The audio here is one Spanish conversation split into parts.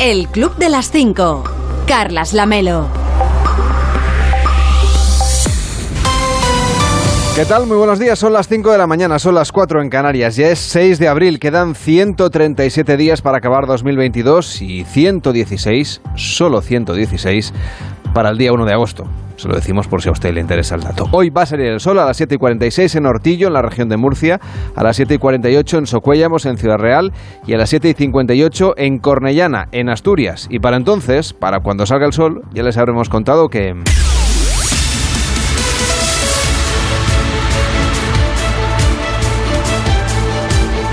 El Club de las 5. Carlas Lamelo. ¿Qué tal? Muy buenos días. Son las 5 de la mañana, son las 4 en Canarias. Ya es 6 de abril. Quedan 137 días para acabar 2022 y 116, solo 116, para el día 1 de agosto. Se lo decimos por si a usted le interesa el dato. Hoy va a salir el sol a las 7 y 46 en Hortillo, en la región de Murcia, a las 7 y 48 en Socuéllamos, en Ciudad Real, y a las 7 y 58 en Cornellana, en Asturias. Y para entonces, para cuando salga el sol, ya les habremos contado que...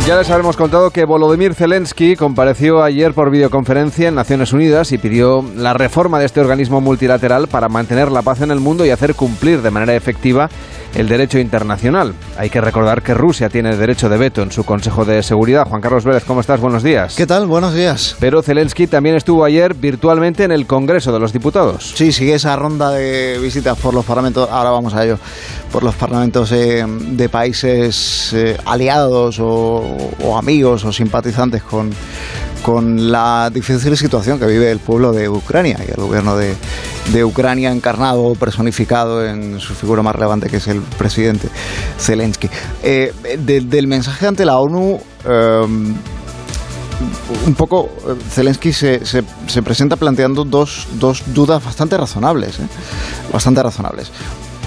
Ya les habremos contado que Volodymyr Zelensky compareció ayer por videoconferencia en Naciones Unidas y pidió la reforma de este organismo multilateral para mantener la paz en el mundo y hacer cumplir de manera efectiva el derecho internacional. Hay que recordar que Rusia tiene derecho de veto en su Consejo de Seguridad. Juan Carlos Vélez, ¿cómo estás? Buenos días. ¿Qué tal? Buenos días. Pero Zelensky también estuvo ayer virtualmente en el Congreso de los Diputados. Sí, sigue esa ronda de visitas por los parlamentos, ahora vamos a ello, por los parlamentos eh, de países eh, aliados o, o amigos o simpatizantes con, con la difícil situación que vive el pueblo de Ucrania y el gobierno de, Ucrania encarnado, personificado en su figura más relevante que es el presidente Zelensky. Eh, de- del mensaje ante la ONU... eh, un poco eh, Zelensky se, se- se presenta planteando dos, dudas bastante razonables, bastante razonables.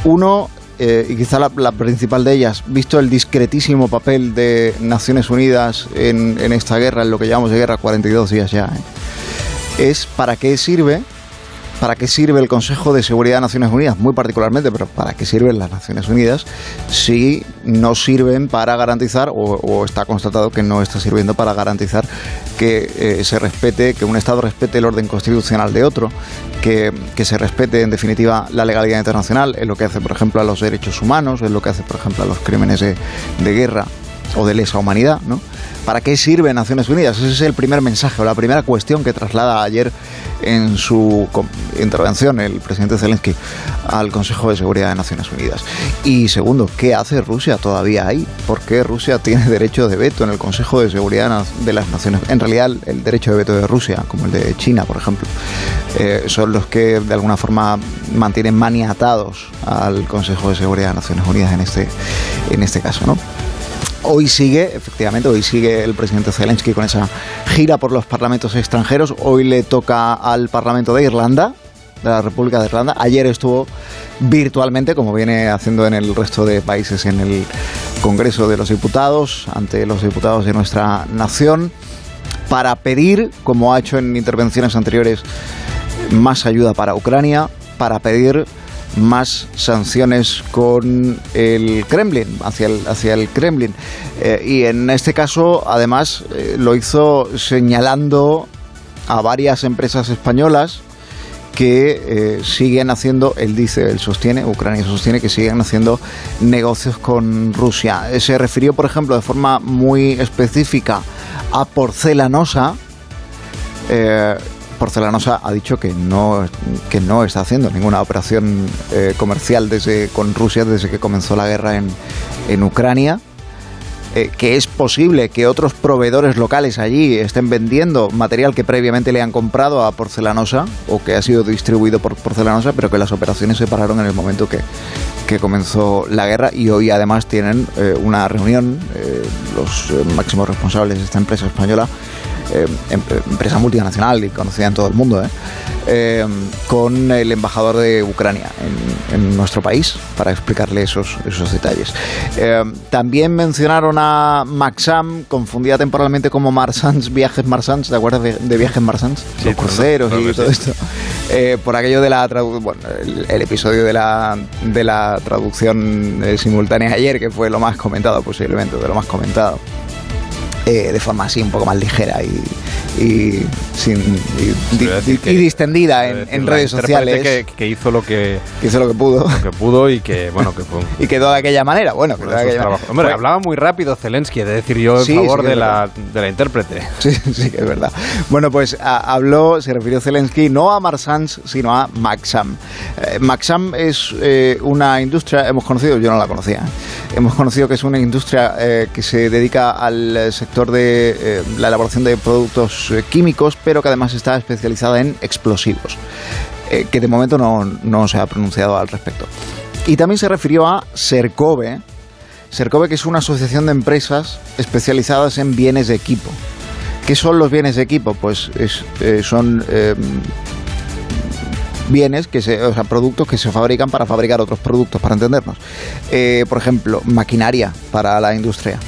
Uno, eh, y quizá la, principal de ellas, visto el discretísimo papel de Naciones Unidas en, en esta guerra, en lo que llamamos de guerra 42 días ya, ¿eh? es para qué sirve ¿Para qué sirve el Consejo de Seguridad de Naciones Unidas? Muy particularmente, pero ¿para qué sirven las Naciones Unidas si no sirven para garantizar, o, está constatado que no está sirviendo para garantizar que eh, se respete, que un Estado respete el orden constitucional de otro, que, que se respete en definitiva la legalidad internacional, es lo que hace por ejemplo a los derechos humanos, es lo que hace por ejemplo a los crímenes de, de guerra o de lesa humanidad, ¿no? ¿Para qué sirve Naciones Unidas? Ese es el primer mensaje o la primera cuestión que traslada ayer en su intervención el presidente Zelensky al Consejo de Seguridad de Naciones Unidas. Y segundo, ¿qué hace Rusia todavía ahí? ¿Por qué Rusia tiene derecho de veto en el Consejo de Seguridad de las Naciones En realidad, el derecho de veto de Rusia, como el de China, por ejemplo, eh, son los que de alguna forma mantienen maniatados al Consejo de Seguridad de Naciones Unidas en este, en este caso, ¿no? Hoy sigue, efectivamente, hoy sigue el presidente Zelensky con esa gira por los parlamentos extranjeros. Hoy le toca al Parlamento de Irlanda, de la República de Irlanda. Ayer estuvo virtualmente, como viene haciendo en el resto de países, en el Congreso de los Diputados, ante los diputados de nuestra nación, para pedir, como ha hecho en intervenciones anteriores, más ayuda para Ucrania, para pedir más sanciones con el Kremlin, hacia el, hacia el Kremlin. Eh, y en este caso, además, eh, lo hizo señalando a varias empresas españolas que eh, siguen haciendo, él dice, él sostiene, Ucrania sostiene que siguen haciendo negocios con Rusia. Se refirió, por ejemplo, de forma muy específica a Porcelanosa. Porcelanosa ha dicho que no, que no está haciendo ninguna operación eh, comercial desde, con Rusia desde que comenzó la guerra en, en Ucrania. Eh, que es posible que otros proveedores locales allí estén vendiendo material que previamente le han comprado a Porcelanosa o que ha sido distribuido por Porcelanosa, pero que las operaciones se pararon en el momento que, que comenzó la guerra y hoy además tienen eh, una reunión los máximos responsables de esta empresa española, eh, em- empresa multinacional y conocida en todo el mundo, ¿eh? Eh, con el embajador de Ucrania en, en nuestro país para explicarle esos, esos detalles. Eh, también mencionaron a Maxam, confundida temporalmente como Marsans, Viajes Marsans, ¿te acuerdas de, de Viajes Marsans? Sí, Los cruceros y todo esto. Eh, por aquello de la bueno, el, el episodio de la, de la traducción simultánea ayer, que fue lo más comentado posiblemente, de lo más comentado. Eh, de forma así un poco más ligera y, y, sin, y, distendida en, redes sociales, Que, que hizo lo que, que hizo lo que pudo lo que pudo y que, bueno, que fue un- y quedó de aquella manera. Bueno, quedó de aquella manera. Hombre, hablaba muy rápido Zelensky, de decir yo en Sí, favor sí de, la, de la intérprete. Sí, sí, que es verdad. Bueno, pues a- habló, se refirió Zelensky no a Marsans, sino a Maxam. Eh, Maxam es eh, una industria, hemos conocido, yo no la conocía, hemos conocido que es una industria que se dedica al sector de eh, la elaboración de productos eh, químicos, pero que además está especializada en explosivos, que de momento no, no, se ha pronunciado al respecto. Y también se refirió a Sercove, Sercove que es una asociación de empresas especializadas en bienes de equipo. ¿Qué son los bienes de equipo? Pues son bienes, que se, o sea, productos que se fabrican para fabricar otros productos, para entendernos. Eh, por ejemplo, maquinaria para la industria,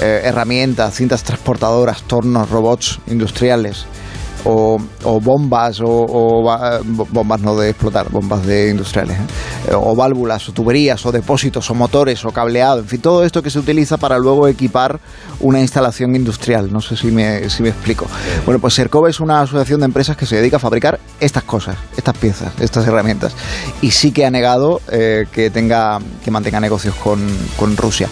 eh, herramientas, cintas transportadoras, tornos, robots industriales, o, bombas o, bombas no de explotar, bombas de industriales, ¿eh? o válvulas o tuberías o depósitos o motores o cableado, en fin, todo esto que se utiliza para luego equipar una instalación industrial. No sé si me, si me explico. Bueno, pues Sercova es una asociación de empresas que se dedica a fabricar estas cosas, estas piezas, estas herramientas. Y sí que ha negado eh, que tenga que mantenga negocios con, con Rusia.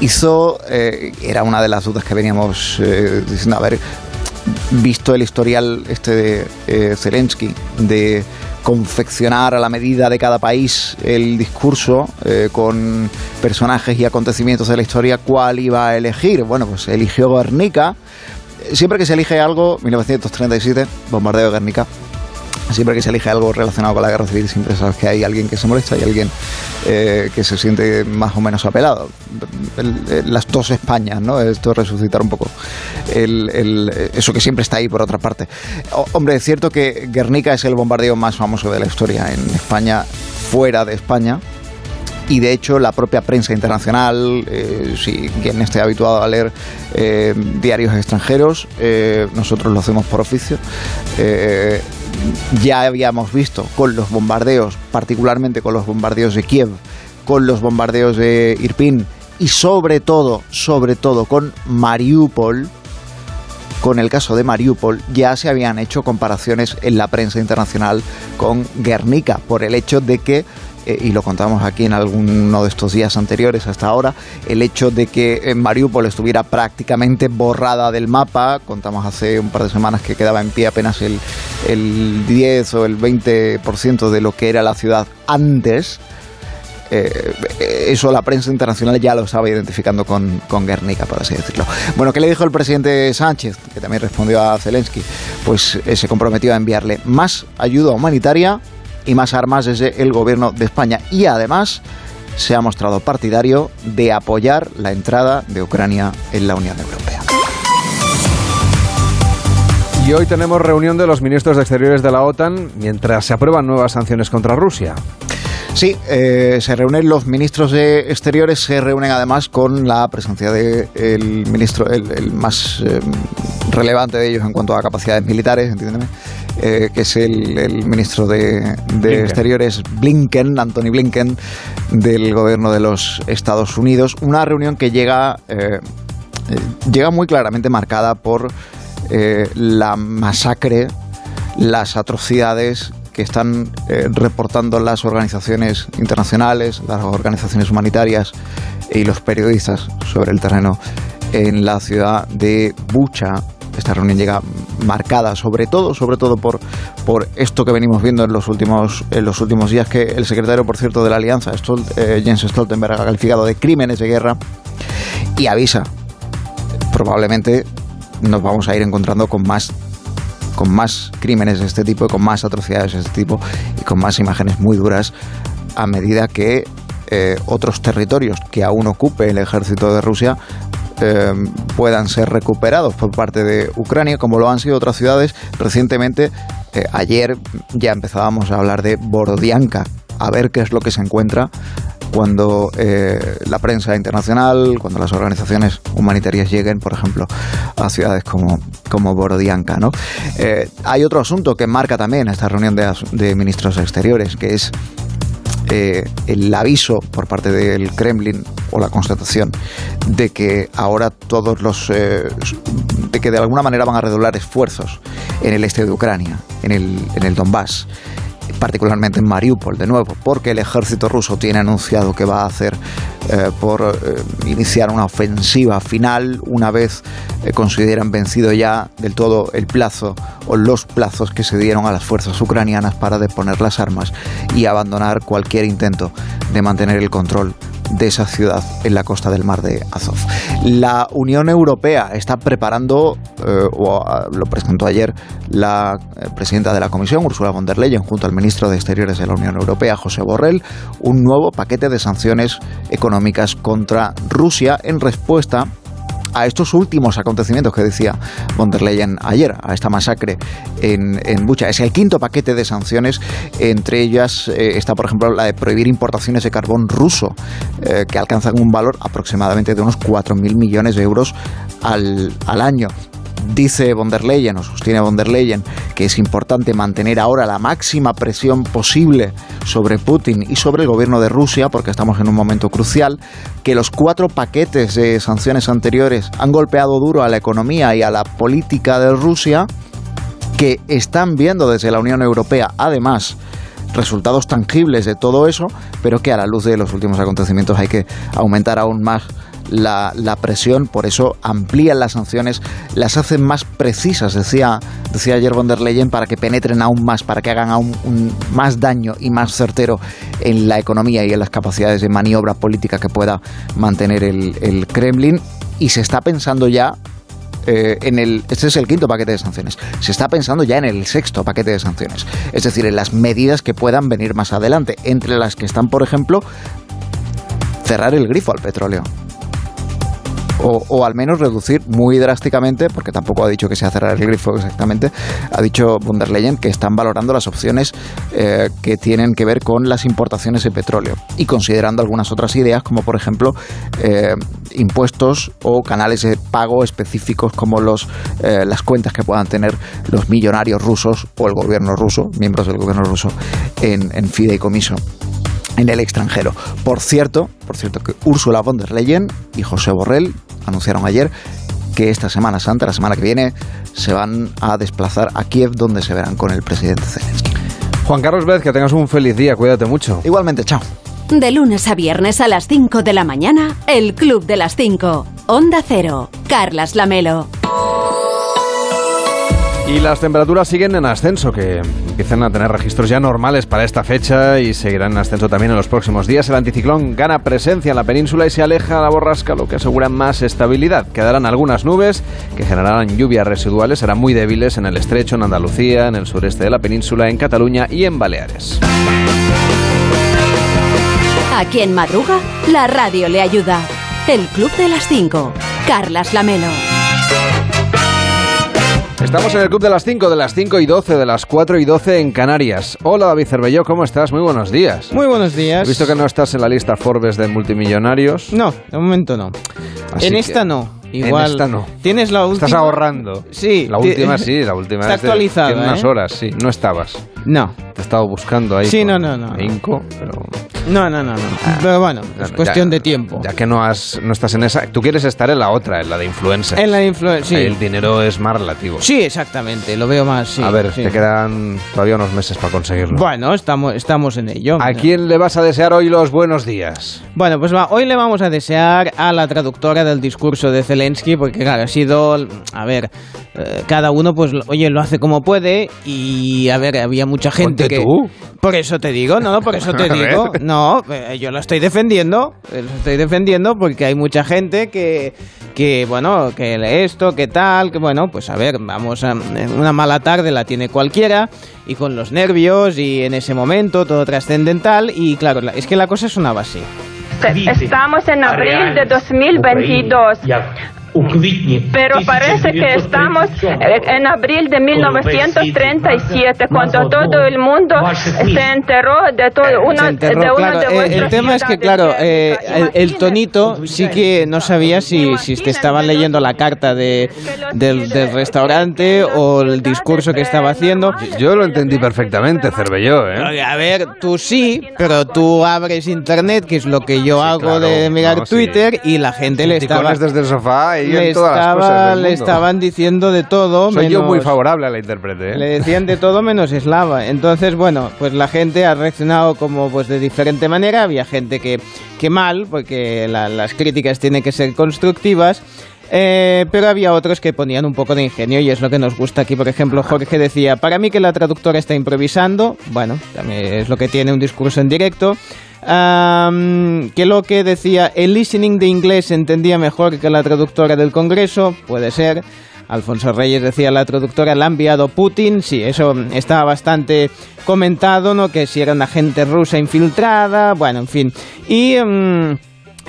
Hizo, eh, era una de las dudas que veníamos diciendo, a ver, visto el historial este de eh, Zelensky de confeccionar a la medida de cada país el discurso eh, con personajes y acontecimientos de la historia, ¿cuál iba a elegir? Bueno, pues eligió Guernica. Siempre que se elige algo, 1937, bombardeo de Guernica, siempre que se elige algo relacionado con la guerra civil, siempre sabes que hay alguien que se molesta y alguien eh, que se siente más o menos apelado. las dos Españas, ¿no? Esto resucitar un poco eso que siempre está ahí por otra parte. hombre, es cierto que Guernica es el bombardeo más famoso de la historia en España, fuera de España y de hecho la propia prensa internacional, eh, si quien esté habituado a leer eh, diarios extranjeros, nosotros lo hacemos por oficio, ya habíamos visto con los bombardeos, particularmente con los bombardeos de Kiev, con los bombardeos de Irpin y sobre todo, sobre todo con Mariupol, con el caso de Mariupol, ya se habían hecho comparaciones en la prensa internacional con Guernica, por el hecho de que eh, y lo contamos aquí en alguno de estos días anteriores hasta ahora, el hecho de que Mariupol estuviera prácticamente borrada del mapa, contamos hace un par de semanas que quedaba en pie apenas el, el 10 o el 20% de lo que era la ciudad antes, eh, eso la prensa internacional ya lo estaba identificando con, con, Guernica, por así decirlo. Bueno, ¿qué le dijo el presidente Sánchez? Que también respondió a Zelensky. Pues eh, se comprometió a enviarle más ayuda humanitaria y más armas desde el gobierno de España. Y además se ha mostrado partidario de apoyar la entrada de Ucrania en la Unión Europea. Y hoy tenemos reunión de los ministros de Exteriores de la OTAN mientras se aprueban nuevas sanciones contra Rusia. Sí, eh, se reúnen los ministros de Exteriores, se reúnen además con la presencia del ministro, el, más eh, relevante de ellos en cuanto a capacidades militares, entiéndeme, eh, que es el, ministro de, Exteriores Blinken, Anthony Blinken, del gobierno de los Estados Unidos. Una reunión que llega, eh, eh, llega muy claramente marcada por la masacre, las atrocidades que están reportando las organizaciones internacionales, las organizaciones humanitarias y los periodistas sobre el terreno en la ciudad de Bucha, esta reunión llega marcada sobre todo, sobre todo por, por esto que venimos viendo en los últimos, en los últimos días, que el secretario, por cierto, de la Alianza, eh, Jens Stoltenberg, ha calificado de crímenes de guerra y avisa, probablemente nos vamos a ir encontrando con más con más crímenes de este tipo y con más atrocidades de este tipo y con más imágenes muy duras a medida que eh, otros territorios que aún ocupe el ejército de Rusia eh, puedan ser recuperados por parte de Ucrania, como lo han sido otras ciudades. Recientemente, eh, ayer ya empezábamos a hablar de Borodianka, a ver qué es lo que se encuentra cuando eh, la prensa internacional, cuando las organizaciones humanitarias lleguen, por ejemplo, a ciudades como, como Borodianka. ¿no? hay otro asunto que marca también esta reunión de, de ministros exteriores, que es eh, el aviso por parte del Kremlin o la constatación de que ahora todos los eh, de que de alguna manera van a redoblar esfuerzos en el este de Ucrania, en el, en el Donbass particularmente en Mariupol, de nuevo, porque el ejército ruso tiene anunciado que va a hacer eh, por eh, iniciar una ofensiva final una vez eh, consideran vencido ya del todo el plazo o los plazos que se dieron a las fuerzas ucranianas para deponer las armas y abandonar cualquier intento de mantener el control de esa ciudad en la costa del mar de Azov. La Unión Europea está preparando, eh, o ah, lo presentó ayer la eh, presidenta de la Comisión, Ursula von der Leyen, junto al ministro de Exteriores de la Unión Europea, José Borrell, un nuevo paquete de sanciones económicas contra Rusia en respuesta a estos últimos acontecimientos que decía von der Leyen ayer, a esta masacre en, en Bucha. Es el quinto paquete de sanciones, entre ellas eh, está, por ejemplo, la de prohibir importaciones de carbón ruso, eh, que alcanzan un valor aproximadamente de unos 4.000 millones de euros al, al año dice von der Leyen o sostiene von der Leyen que es importante mantener ahora la máxima presión posible sobre Putin y sobre el gobierno de Rusia, porque estamos en un momento crucial, que los cuatro paquetes de sanciones anteriores han golpeado duro a la economía y a la política de Rusia, que están viendo desde la Unión Europea, además, resultados tangibles de todo eso, pero que a la luz de los últimos acontecimientos hay que aumentar aún más la, presión, por eso amplían las sanciones, las hacen más precisas, decía, decía ayer von der Leyen, para que penetren aún más, para que hagan aún más daño y más certero en la economía y en las capacidades de maniobra política que pueda mantener el, Kremlin. Y se está pensando ya eh, en el. Este es el quinto paquete de sanciones. Se está pensando ya en el sexto paquete de sanciones. Es decir, en las medidas que puedan venir más adelante. Entre las que están, por ejemplo, cerrar el grifo al petróleo o, al menos reducir muy drásticamente, porque tampoco ha dicho que sea cerrar el grifo exactamente, ha dicho von der Leyen que están valorando las opciones eh, que tienen que ver con las importaciones de petróleo y considerando algunas otras ideas, como por ejemplo eh, impuestos o canales de pago específicos como los, eh, las cuentas que puedan tener los millonarios rusos o el gobierno ruso, miembros del gobierno ruso, en, en fideicomiso en el extranjero. Por cierto, por cierto que Ursula von der Leyen y José Borrell anunciaron ayer que esta Semana Santa, la semana que viene, se van a desplazar a Kiev donde se verán con el presidente Zelensky. Juan Carlos Vez, que tengas un feliz día, cuídate mucho. Igualmente, chao. De lunes a viernes a las 5 de la mañana, el Club de las 5. Onda Cero. Carlas Lamelo. Y las temperaturas siguen en ascenso, que empiezan a tener registros ya normales para esta fecha y seguirán en ascenso también en los próximos días. El anticiclón gana presencia en la península y se aleja a la borrasca, lo que asegura más estabilidad. Quedarán algunas nubes que generarán lluvias residuales, serán muy débiles en el estrecho, en Andalucía, en el sureste de la península, en Cataluña y en Baleares. Aquí en Madruga, la radio le ayuda. El Club de las 5. Carlas Lamelo. Estamos en el club de las 5, de las 5 y 12, de las 4 y 12 en Canarias. Hola David Cervelló, ¿cómo estás? Muy buenos días. Muy buenos días. He visto que no estás en la lista Forbes de multimillonarios. No, de momento no. en esta no. Igual. En esta no. Tienes la última. Estás ahorrando. Sí. La última sí, la última. Está actualizada. En unas ¿eh? horas, sí. No estabas. No. Te he estado buscando ahí. Sí, no, no, no. Inco, pero. No, no, no, no. Pero bueno, es cuestión de tiempo. Ya que no, has, no estás en esa. Tú quieres estar en la otra, en la de influencer. En la de influencer, sí. El dinero es más relativo. Sí, exactamente. Lo veo más, sí. A ver, sí. te quedan todavía unos meses para conseguirlo. Bueno, estamos, estamos en ello. ¿A quién le vas a desear hoy los buenos días? Bueno, pues va, hoy le vamos a desear a la traductora del discurso de Zelensky, porque claro, ha sido, a ver, eh, cada uno pues, oye, lo hace como puede y, a ver, había mucha gente Ponte que... tú. Por eso te digo, no, no, por eso te digo, no, eh, yo lo estoy defendiendo, eh, lo estoy defendiendo porque hay mucha gente que, que bueno, que lee esto, que tal, que bueno, pues a ver, vamos a, una mala tarde la tiene cualquiera y con los nervios y en ese momento todo trascendental y claro, la- es que la cosa es una base. Estamos en abril de 2022, pero parece que estamos eh, en abril de 1937, cuando todo el mundo se enteró de todo. Una, Se enterró, de claro. de Eh, el tema es que, claro, eh, el, el tonito sí que no sabía si, si te estaban leyendo la carta de, del, del restaurante o el discurso que estaba haciendo. Yo lo entendí perfectamente, Cervelló, ¿eh? A ver, tú sí, pero tú abres internet, que es lo que yo hago claro. de mirar No, sí. Twitter, y la gente le estaba, desde el sofá y le, en todas las estaba- cosas del le mundo. estaban diciendo de todo. Soy yo menos- muy favorable a la intérprete, ¿eh? Le decían de todo menos eslava. Entonces, bueno, pues la gente ha reaccionado como pues de diferente manera. Había gente que, que mal, porque la- las críticas tienen que ser constructivas. Eh, pero había otros que ponían un poco de ingenio y es lo que nos gusta aquí. Por ejemplo, Jorge decía, para mí que la traductora está improvisando, bueno, también es lo que tiene un discurso en directo. Que lo que decía, el listening de inglés entendía mejor que la traductora del Congreso, puede ser. Alfonso Reyes decía, la traductora la ha enviado Putin, sí, eso estaba bastante comentado, ¿no? Que si era una agente rusa infiltrada, bueno, en fin. Y... Mm,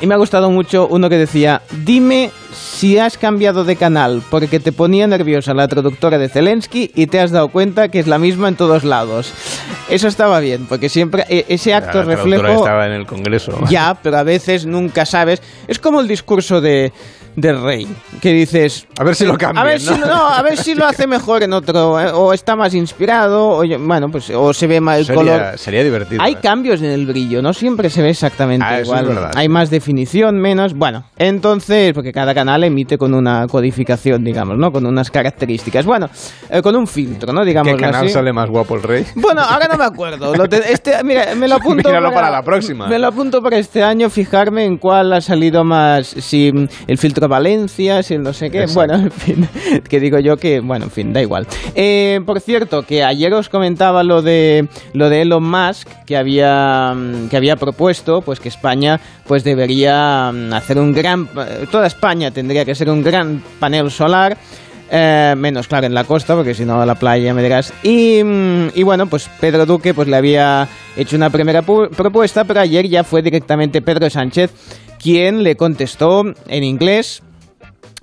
y me ha gustado mucho uno que decía, dime si has cambiado de canal porque te ponía nerviosa la traductora de Zelensky y te has dado cuenta que es la misma en todos lados. Eso estaba bien, porque siempre e, ese acto la reflejo... estaba en el Congreso. Ya, pero a veces nunca sabes. Es como el discurso de del rey, que dices... A ver si lo cambia, a ver Si, no, a ver si lo hace mejor en otro, eh, o está más inspirado, o, bueno, pues, o se ve más el color. Sería divertido. Hay ¿eh? cambios en el brillo, no siempre se ve exactamente ah, igual. Hay más definición, menos, bueno, entonces, porque cada canal emite con una codificación, digamos, ¿no? Con unas características, bueno, eh, con un filtro, ¿no? Digamos ¿Qué canal sale más guapo el rey? Bueno, ahora no me acuerdo. este, mira, me lo apunto para, para, la próxima. Me lo apunto para este año, fijarme en cuál ha salido más, si el filtro Valencia, si no sé qué. Bueno, en fin, que digo yo que, bueno, en fin, da igual. Eh, por cierto, que ayer os comentaba lo de lo de Elon Musk que había que había propuesto, pues que España pues debería mm, hacer un gran toda España tendría que ser un gran panel solar. Eh, menos claro en la costa, porque si no la playa me dirás. Y, mm, y, bueno, pues Pedro Duque pues le había hecho una primera propuesta, pero ayer ya fue directamente Pedro Sánchez quien le contestó en inglés,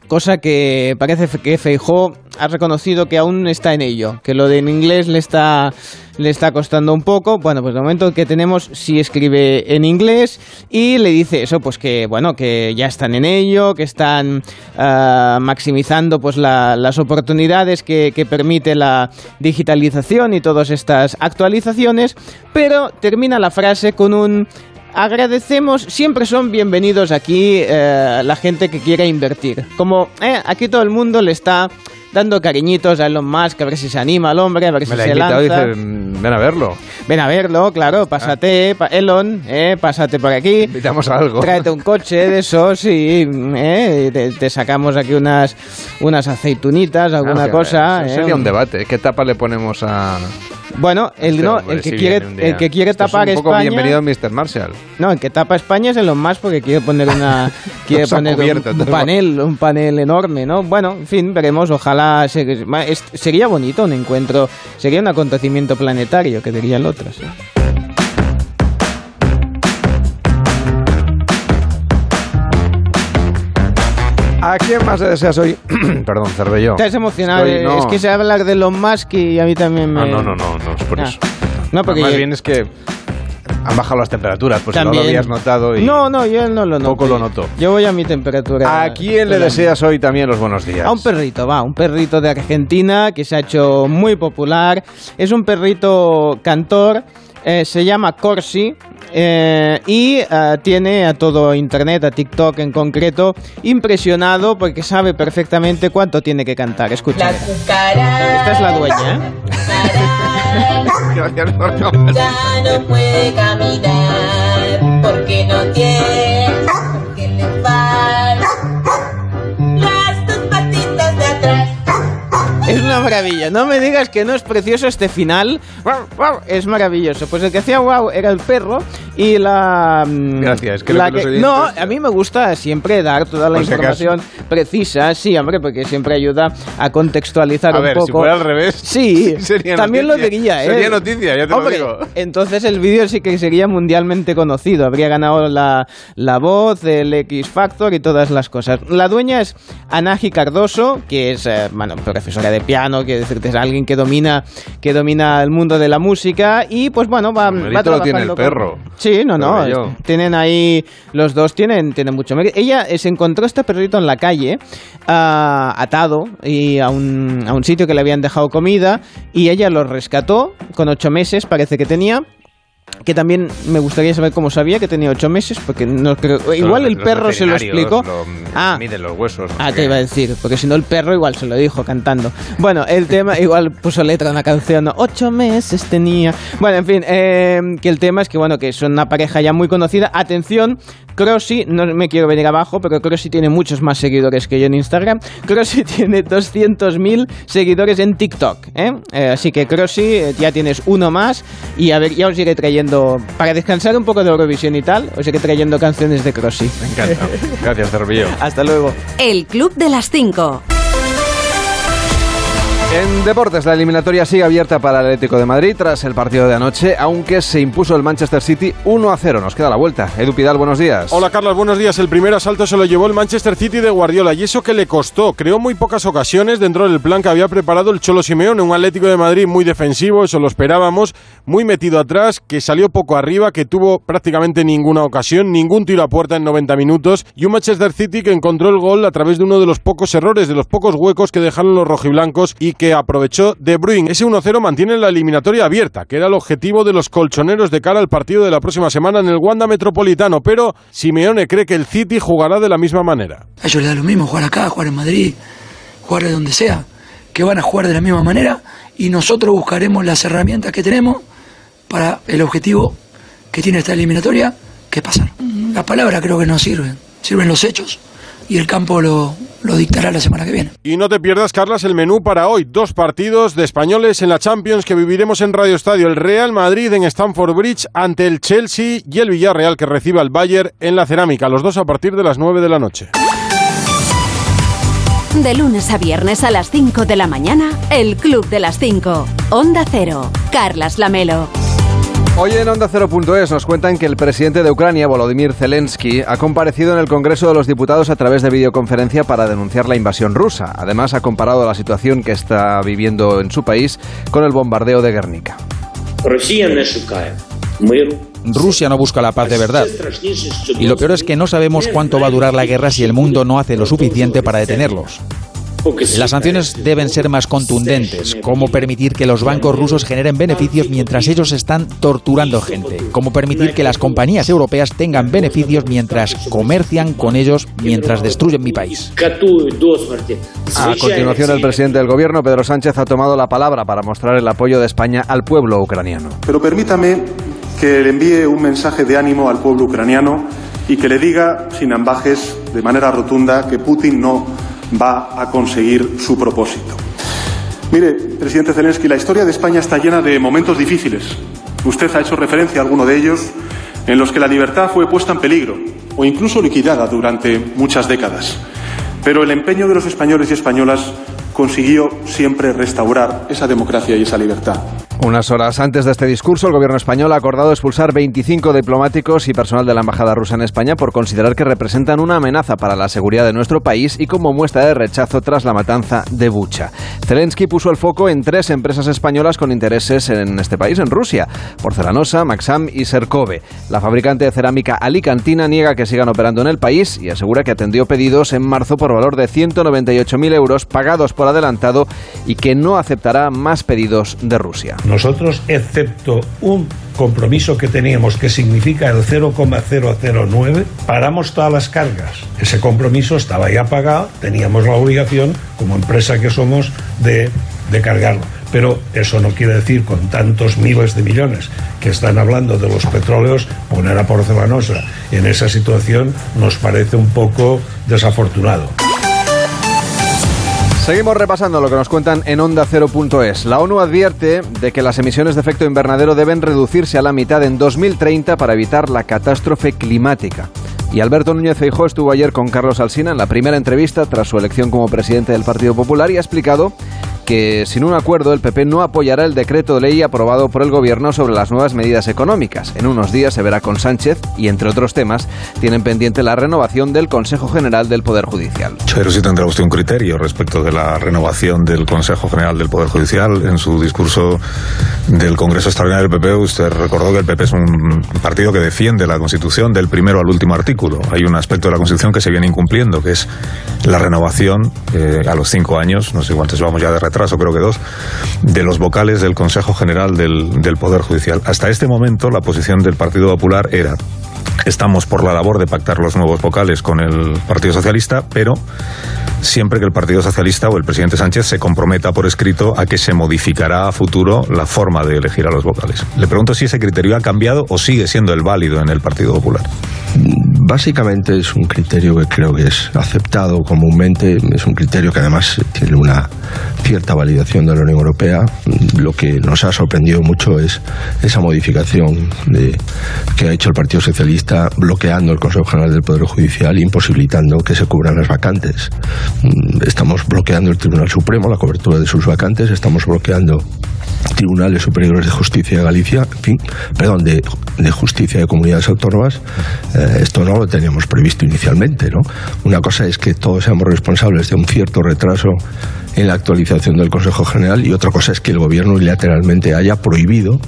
cosa que parece que Feijó ha reconocido que aún está en ello, que lo de en inglés le está le está costando un poco. Bueno, pues de momento que tenemos sí escribe en inglés y le dice eso, pues que bueno, que ya están en ello, que están ah, maximizando pues las oportunidades que permite la digitalización y todas estas actualizaciones, pero termina la frase con un agradecemos, siempre son bienvenidos aquí eh, la gente que quiera invertir. Como eh, aquí todo el mundo le está dando cariñitos a Elon Musk, a ver si se anima al hombre, a ver si se lanza. Dice, ven a verlo. Ven a verlo, claro, pásate, Elon, eh, pásate por aquí. Invitamos a algo. Tráete un coche de esos y eh, te, sacamos aquí unas, unas aceitunitas, alguna cosa. sería un debate. ¿Qué tapa le ponemos a...? Bueno, el, no, el, que quiere, el que quiere tapar es un poco bienvenido Mr. Marshall. No, el que tapa España es Elon Musk porque quiere poner una quiere poner un, panel, un panel enorme, ¿no? Bueno, en fin, veremos, ojalá sería bonito un encuentro, sería un acontecimiento planetario, que diría el otro, ¿A quién más le deseas hoy? Perdón, Cervello. Estás emocionado. Es que se habla de Elon Musk y a mí también me... Ah, no, no, no, no, es por ah. eso. No, porque más bien es que han bajado las temperaturas, pues no lo habías notado y No, no, yo no lo noto. Poco lo noto. Yo voy a mi temperatura. ¿A quién le deseas hoy también los buenos días? A un perrito, va, un perrito de Argentina que se ha hecho muy popular. Es un perrito cantor eh, se llama Corsi eh, y eh, tiene a todo Internet, a TikTok en concreto, impresionado porque sabe perfectamente cuánto tiene que cantar. Escucha. Esta es la dueña. ya no puede caminar porque no tiene maravilla. No me digas que no es precioso este final. Es maravilloso. Pues el que hacía wow era el perro y la. Mm, Gracias. Que no, a mí me gusta siempre dar toda la información precisa. Sí, hombre, porque siempre ayuda a contextualizar a un ver, poco. Si fuera al revés. Sí, también lo diría, ¿eh? Sería noticia, ya te hombre, lo digo. Entonces el vídeo sí que sería mundialmente conocido. Habría ganado la, la voz, el X Factor y todas las cosas. La dueña es Anaji Cardoso, que es, eh, bueno, profesora de piano, que es alguien que domina, que domina el mundo de la música y pues bueno, va, va trabajando tiene el perro. Sí, no, no, tienen ahí, los dos tienen, tienen mucho mérito. Ella se encontró este perrito en la calle, ah, atado y a un, a un sitio que le habían dejado comida y ella lo rescató con ocho meses, parece que tenía que también me gustaría saber cómo sabía que tenía ocho meses, porque no creo. Igual el perro se lo explicó. ah, miden los huesos. ah, te iba a decir, porque si no el perro igual se lo dijo cantando. Bueno, el tema igual puso letra en una canción, ocho meses tenía. Bueno, en fin, eh, que el tema es que bueno, que son una pareja ya muy conocida. Atención, Crossy, no me quiero venir abajo, pero Crossy tiene muchos más seguidores que yo en Instagram. Crossy tiene 200.000 seguidores en TikTok, ¿eh? Eh, así que Crossy, ya tienes uno más y a ver, ya os iré trayendo trayendo, para descansar un poco de Eurovisión y tal, os iré trayendo canciones de Crossy. Me encanta. Gracias, Cervillo. Hasta luego. El Club de las 5. En deportes, la eliminatoria sigue abierta para el Atlético de Madrid tras el partido de anoche, aunque se impuso el Manchester City 1 a 0. Nos queda la vuelta. Edu Pidal, buenos días. Hola Carlos, buenos días. El primer asalto se lo llevó el Manchester City de Guardiola y eso que le costó. Creó muy pocas ocasiones dentro del plan que había preparado el Cholo Simeone, un Atlético de Madrid muy defensivo, eso lo esperábamos, muy metido atrás, que salió poco arriba, que tuvo prácticamente ninguna ocasión, ningún tiro a puerta en 90 minutos y un Manchester City que encontró el gol a través de uno de los pocos errores, de los pocos huecos que dejaron los rojiblancos y que aprovechó De Bruyne. Ese 1-0 mantiene la eliminatoria abierta, que era el objetivo de los colchoneros de cara al partido de la próxima semana en el Wanda Metropolitano, pero Simeone cree que el City jugará de la misma manera. A ellos les da lo mismo jugar acá, jugar en Madrid, jugar de donde sea, que van a jugar de la misma manera y nosotros buscaremos las herramientas que tenemos para el objetivo que tiene esta eliminatoria, que pasar. Las palabras creo que no sirven, sirven los hechos y el campo lo, lo dictará la semana que viene. Y no te pierdas, Carlas, el menú para hoy. Dos partidos de españoles en la Champions que viviremos en Radio Estadio. El Real Madrid en Stamford Bridge ante el Chelsea y el Villarreal que reciba al Bayern en la Cerámica. Los dos a partir de las 9 de la noche. De lunes a viernes a las 5 de la mañana, el Club de las 5. Onda Cero. Carlas Lamelo. Hoy en Onda 0.es nos cuentan que el presidente de Ucrania, Volodymyr Zelensky, ha comparecido en el Congreso de los Diputados a través de videoconferencia para denunciar la invasión rusa. Además, ha comparado la situación que está viviendo en su país con el bombardeo de Guernica. Rusia no busca la paz de verdad. Y lo peor es que no sabemos cuánto va a durar la guerra si el mundo no hace lo suficiente para detenerlos. Las sanciones deben ser más contundentes, como permitir que los bancos rusos generen beneficios mientras ellos están torturando gente, como permitir que las compañías europeas tengan beneficios mientras comercian con ellos mientras destruyen mi país. A continuación, el presidente del gobierno, Pedro Sánchez, ha tomado la palabra para mostrar el apoyo de España al pueblo ucraniano. Pero permítame que le envíe un mensaje de ánimo al pueblo ucraniano y que le diga, sin ambajes, de manera rotunda, que Putin no va a conseguir su propósito. Mire, presidente Zelensky, la historia de España está llena de momentos difíciles. Usted ha hecho referencia a alguno de ellos en los que la libertad fue puesta en peligro o incluso liquidada durante muchas décadas. Pero el empeño de los españoles y españolas consiguió siempre restaurar esa democracia y esa libertad. Unas horas antes de este discurso, el gobierno español ha acordado expulsar 25 diplomáticos y personal de la Embajada rusa en España por considerar que representan una amenaza para la seguridad de nuestro país y como muestra de rechazo tras la matanza de Bucha. Zelensky puso el foco en tres empresas españolas con intereses en este país, en Rusia, Porcelanosa, Maxam y Serkove. La fabricante de cerámica alicantina niega que sigan operando en el país y asegura que atendió pedidos en marzo por valor de 198.000 euros pagados por adelantado y que no aceptará más pedidos de Rusia. Nosotros, excepto un compromiso que teníamos que significa el 0,009, paramos todas las cargas. Ese compromiso estaba ya pagado, teníamos la obligación, como empresa que somos, de, de cargarlo. Pero eso no quiere decir, con tantos miles de millones que están hablando de los petróleos, poner a porcelanosa en esa situación nos parece un poco desafortunado. Seguimos repasando lo que nos cuentan en Onda 0.es. La ONU advierte de que las emisiones de efecto invernadero deben reducirse a la mitad en 2030 para evitar la catástrofe climática. Y Alberto Núñez Feijóo estuvo ayer con Carlos Alsina en la primera entrevista tras su elección como presidente del Partido Popular y ha explicado que sin un acuerdo el PP no apoyará el decreto de ley aprobado por el gobierno sobre las nuevas medidas económicas. En unos días se verá con Sánchez y entre otros temas tienen pendiente la renovación del Consejo General del Poder Judicial. Pero si tendrá usted un criterio respecto de la renovación del Consejo General del Poder Judicial. En su discurso del Congreso Extraordinario del PP, usted recordó que el PP es un partido que defiende la Constitución del primero al último artículo. Hay un aspecto de la Constitución que se viene incumpliendo, que es la renovación eh, a los cinco años, no sé cuántos vamos ya de retraso, creo que dos, de los vocales del Consejo General del, del Poder Judicial. Hasta este momento, la posición del Partido Popular era Estamos por la labor de pactar los nuevos vocales con el Partido Socialista, pero siempre que el Partido Socialista o el presidente Sánchez se comprometa por escrito a que se modificará a futuro la forma de elegir a los vocales. Le pregunto si ese criterio ha cambiado o sigue siendo el válido en el Partido Popular. Básicamente es un criterio que creo que es aceptado comúnmente, es un criterio que además tiene una cierta validación de la Unión Europea. Lo que nos ha sorprendido mucho es esa modificación que ha hecho el Partido Socialista bloqueando el Consejo General del Poder Judicial, imposibilitando que se cubran las vacantes. Mm, Estamos bloqueando el Tribunal Supremo, la cobertura de sus vacantes, estamos bloqueando tribunales superiores de justicia de Galicia, fin, perdón, de, de justicia de comunidades autónomas, eh, esto no lo teníamos previsto inicialmente, ¿no? Una cosa es que todos seamos responsables de un cierto retraso en la actualización del Consejo General y otra cosa es que el Gobierno unilateralmente haya prohibido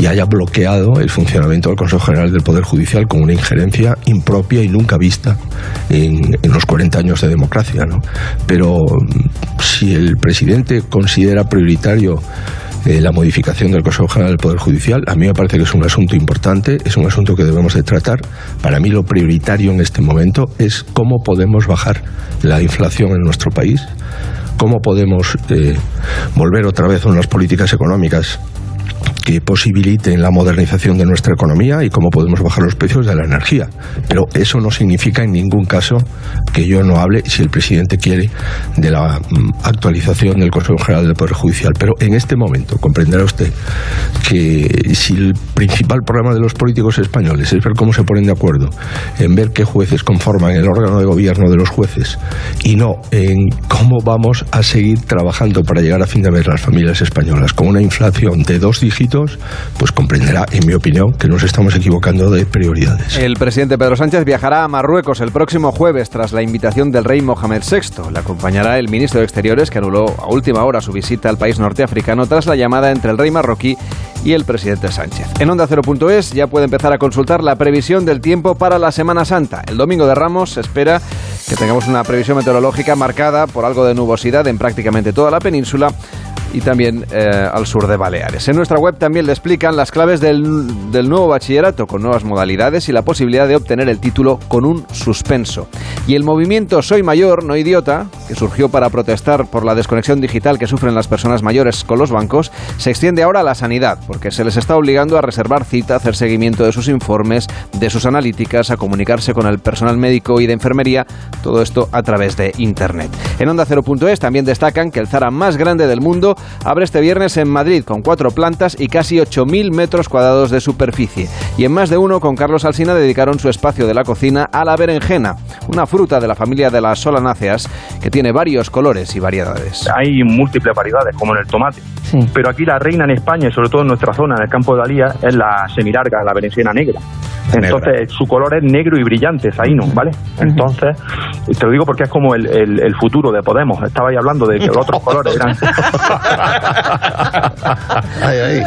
y haya bloqueado el funcionamiento del Consejo General del Poder Judicial con una injerencia impropia y nunca vista en, en los 40 años de democracia, ¿no? Pero mm, si el presidente considera prioritario la modificación del Consejo General del Poder Judicial. A mí me parece que es un asunto importante, es un asunto que debemos de tratar. Para mí lo prioritario en este momento es cómo podemos bajar la inflación en nuestro país, cómo podemos eh, volver otra vez a unas políticas económicas que posibiliten la modernización de nuestra economía y cómo podemos bajar los precios de la energía. Pero eso no significa en ningún caso que yo no hable, si el presidente quiere, de la mm, actualización del Consejo General del Poder Judicial. Pero en este momento comprenderá usted que si el principal problema de los políticos españoles es ver cómo se ponen de acuerdo en ver qué jueces conforman el órgano de gobierno de los jueces y no en cómo vamos a seguir trabajando para llegar a fin de mes las familias españolas con una inflación de dos dígitos, pues comprenderá, en mi opinión, que nos estamos equivocando de prioridades. El presidente Pedro Sánchez viajará a Marruecos el próximo jueves tras la invitación del rey Mohamed VI. Le acompañará el ministro de Exteriores que anuló a última hora su visita al país norteafricano tras la llamada entre el rey marroquí y el presidente Sánchez. En Onda 0.es ya puede empezar a consultar la previsión del tiempo para la Semana Santa. El domingo de Ramos se espera que tengamos una previsión meteorológica marcada por algo de nubosidad en prácticamente toda la península y también eh, al sur de Baleares. En nuestra web también le explican las claves del, del, nuevo bachillerato con nuevas modalidades y la posibilidad de obtener el título con un suspenso. Y el movimiento Soy Mayor, no idiota, que surgió para protestar por la desconexión digital que sufren las personas mayores con los bancos, se extiende ahora a la sanidad, porque se les está obligando a reservar cita, hacer seguimiento de sus informes, de sus analíticas, a comunicarse con el personal médico y de enfermería, todo esto a través de Internet. En Onda 0.es también destacan que el Zara más grande del mundo abre este viernes en Madrid con cuatro plantas y casi 8.000 metros cuadrados de superficie. Y en más de uno, con Carlos Alsina dedicaron su espacio de la cocina a la berenjena, una fruta de la familia de las solanáceas que tiene varios colores y variedades. Hay múltiples variedades, como en el tomate. Sí. Pero aquí la reina en España, y sobre todo en nuestra zona, en el campo de Dalía, es la semilarga, la berenjena negra. Entonces, negra. su color es negro y brillante, Zaino, ¿vale? Entonces, te lo digo porque es como el, el, el futuro de Podemos. Estaba ahí hablando de que los otros colores eran. ay, ay.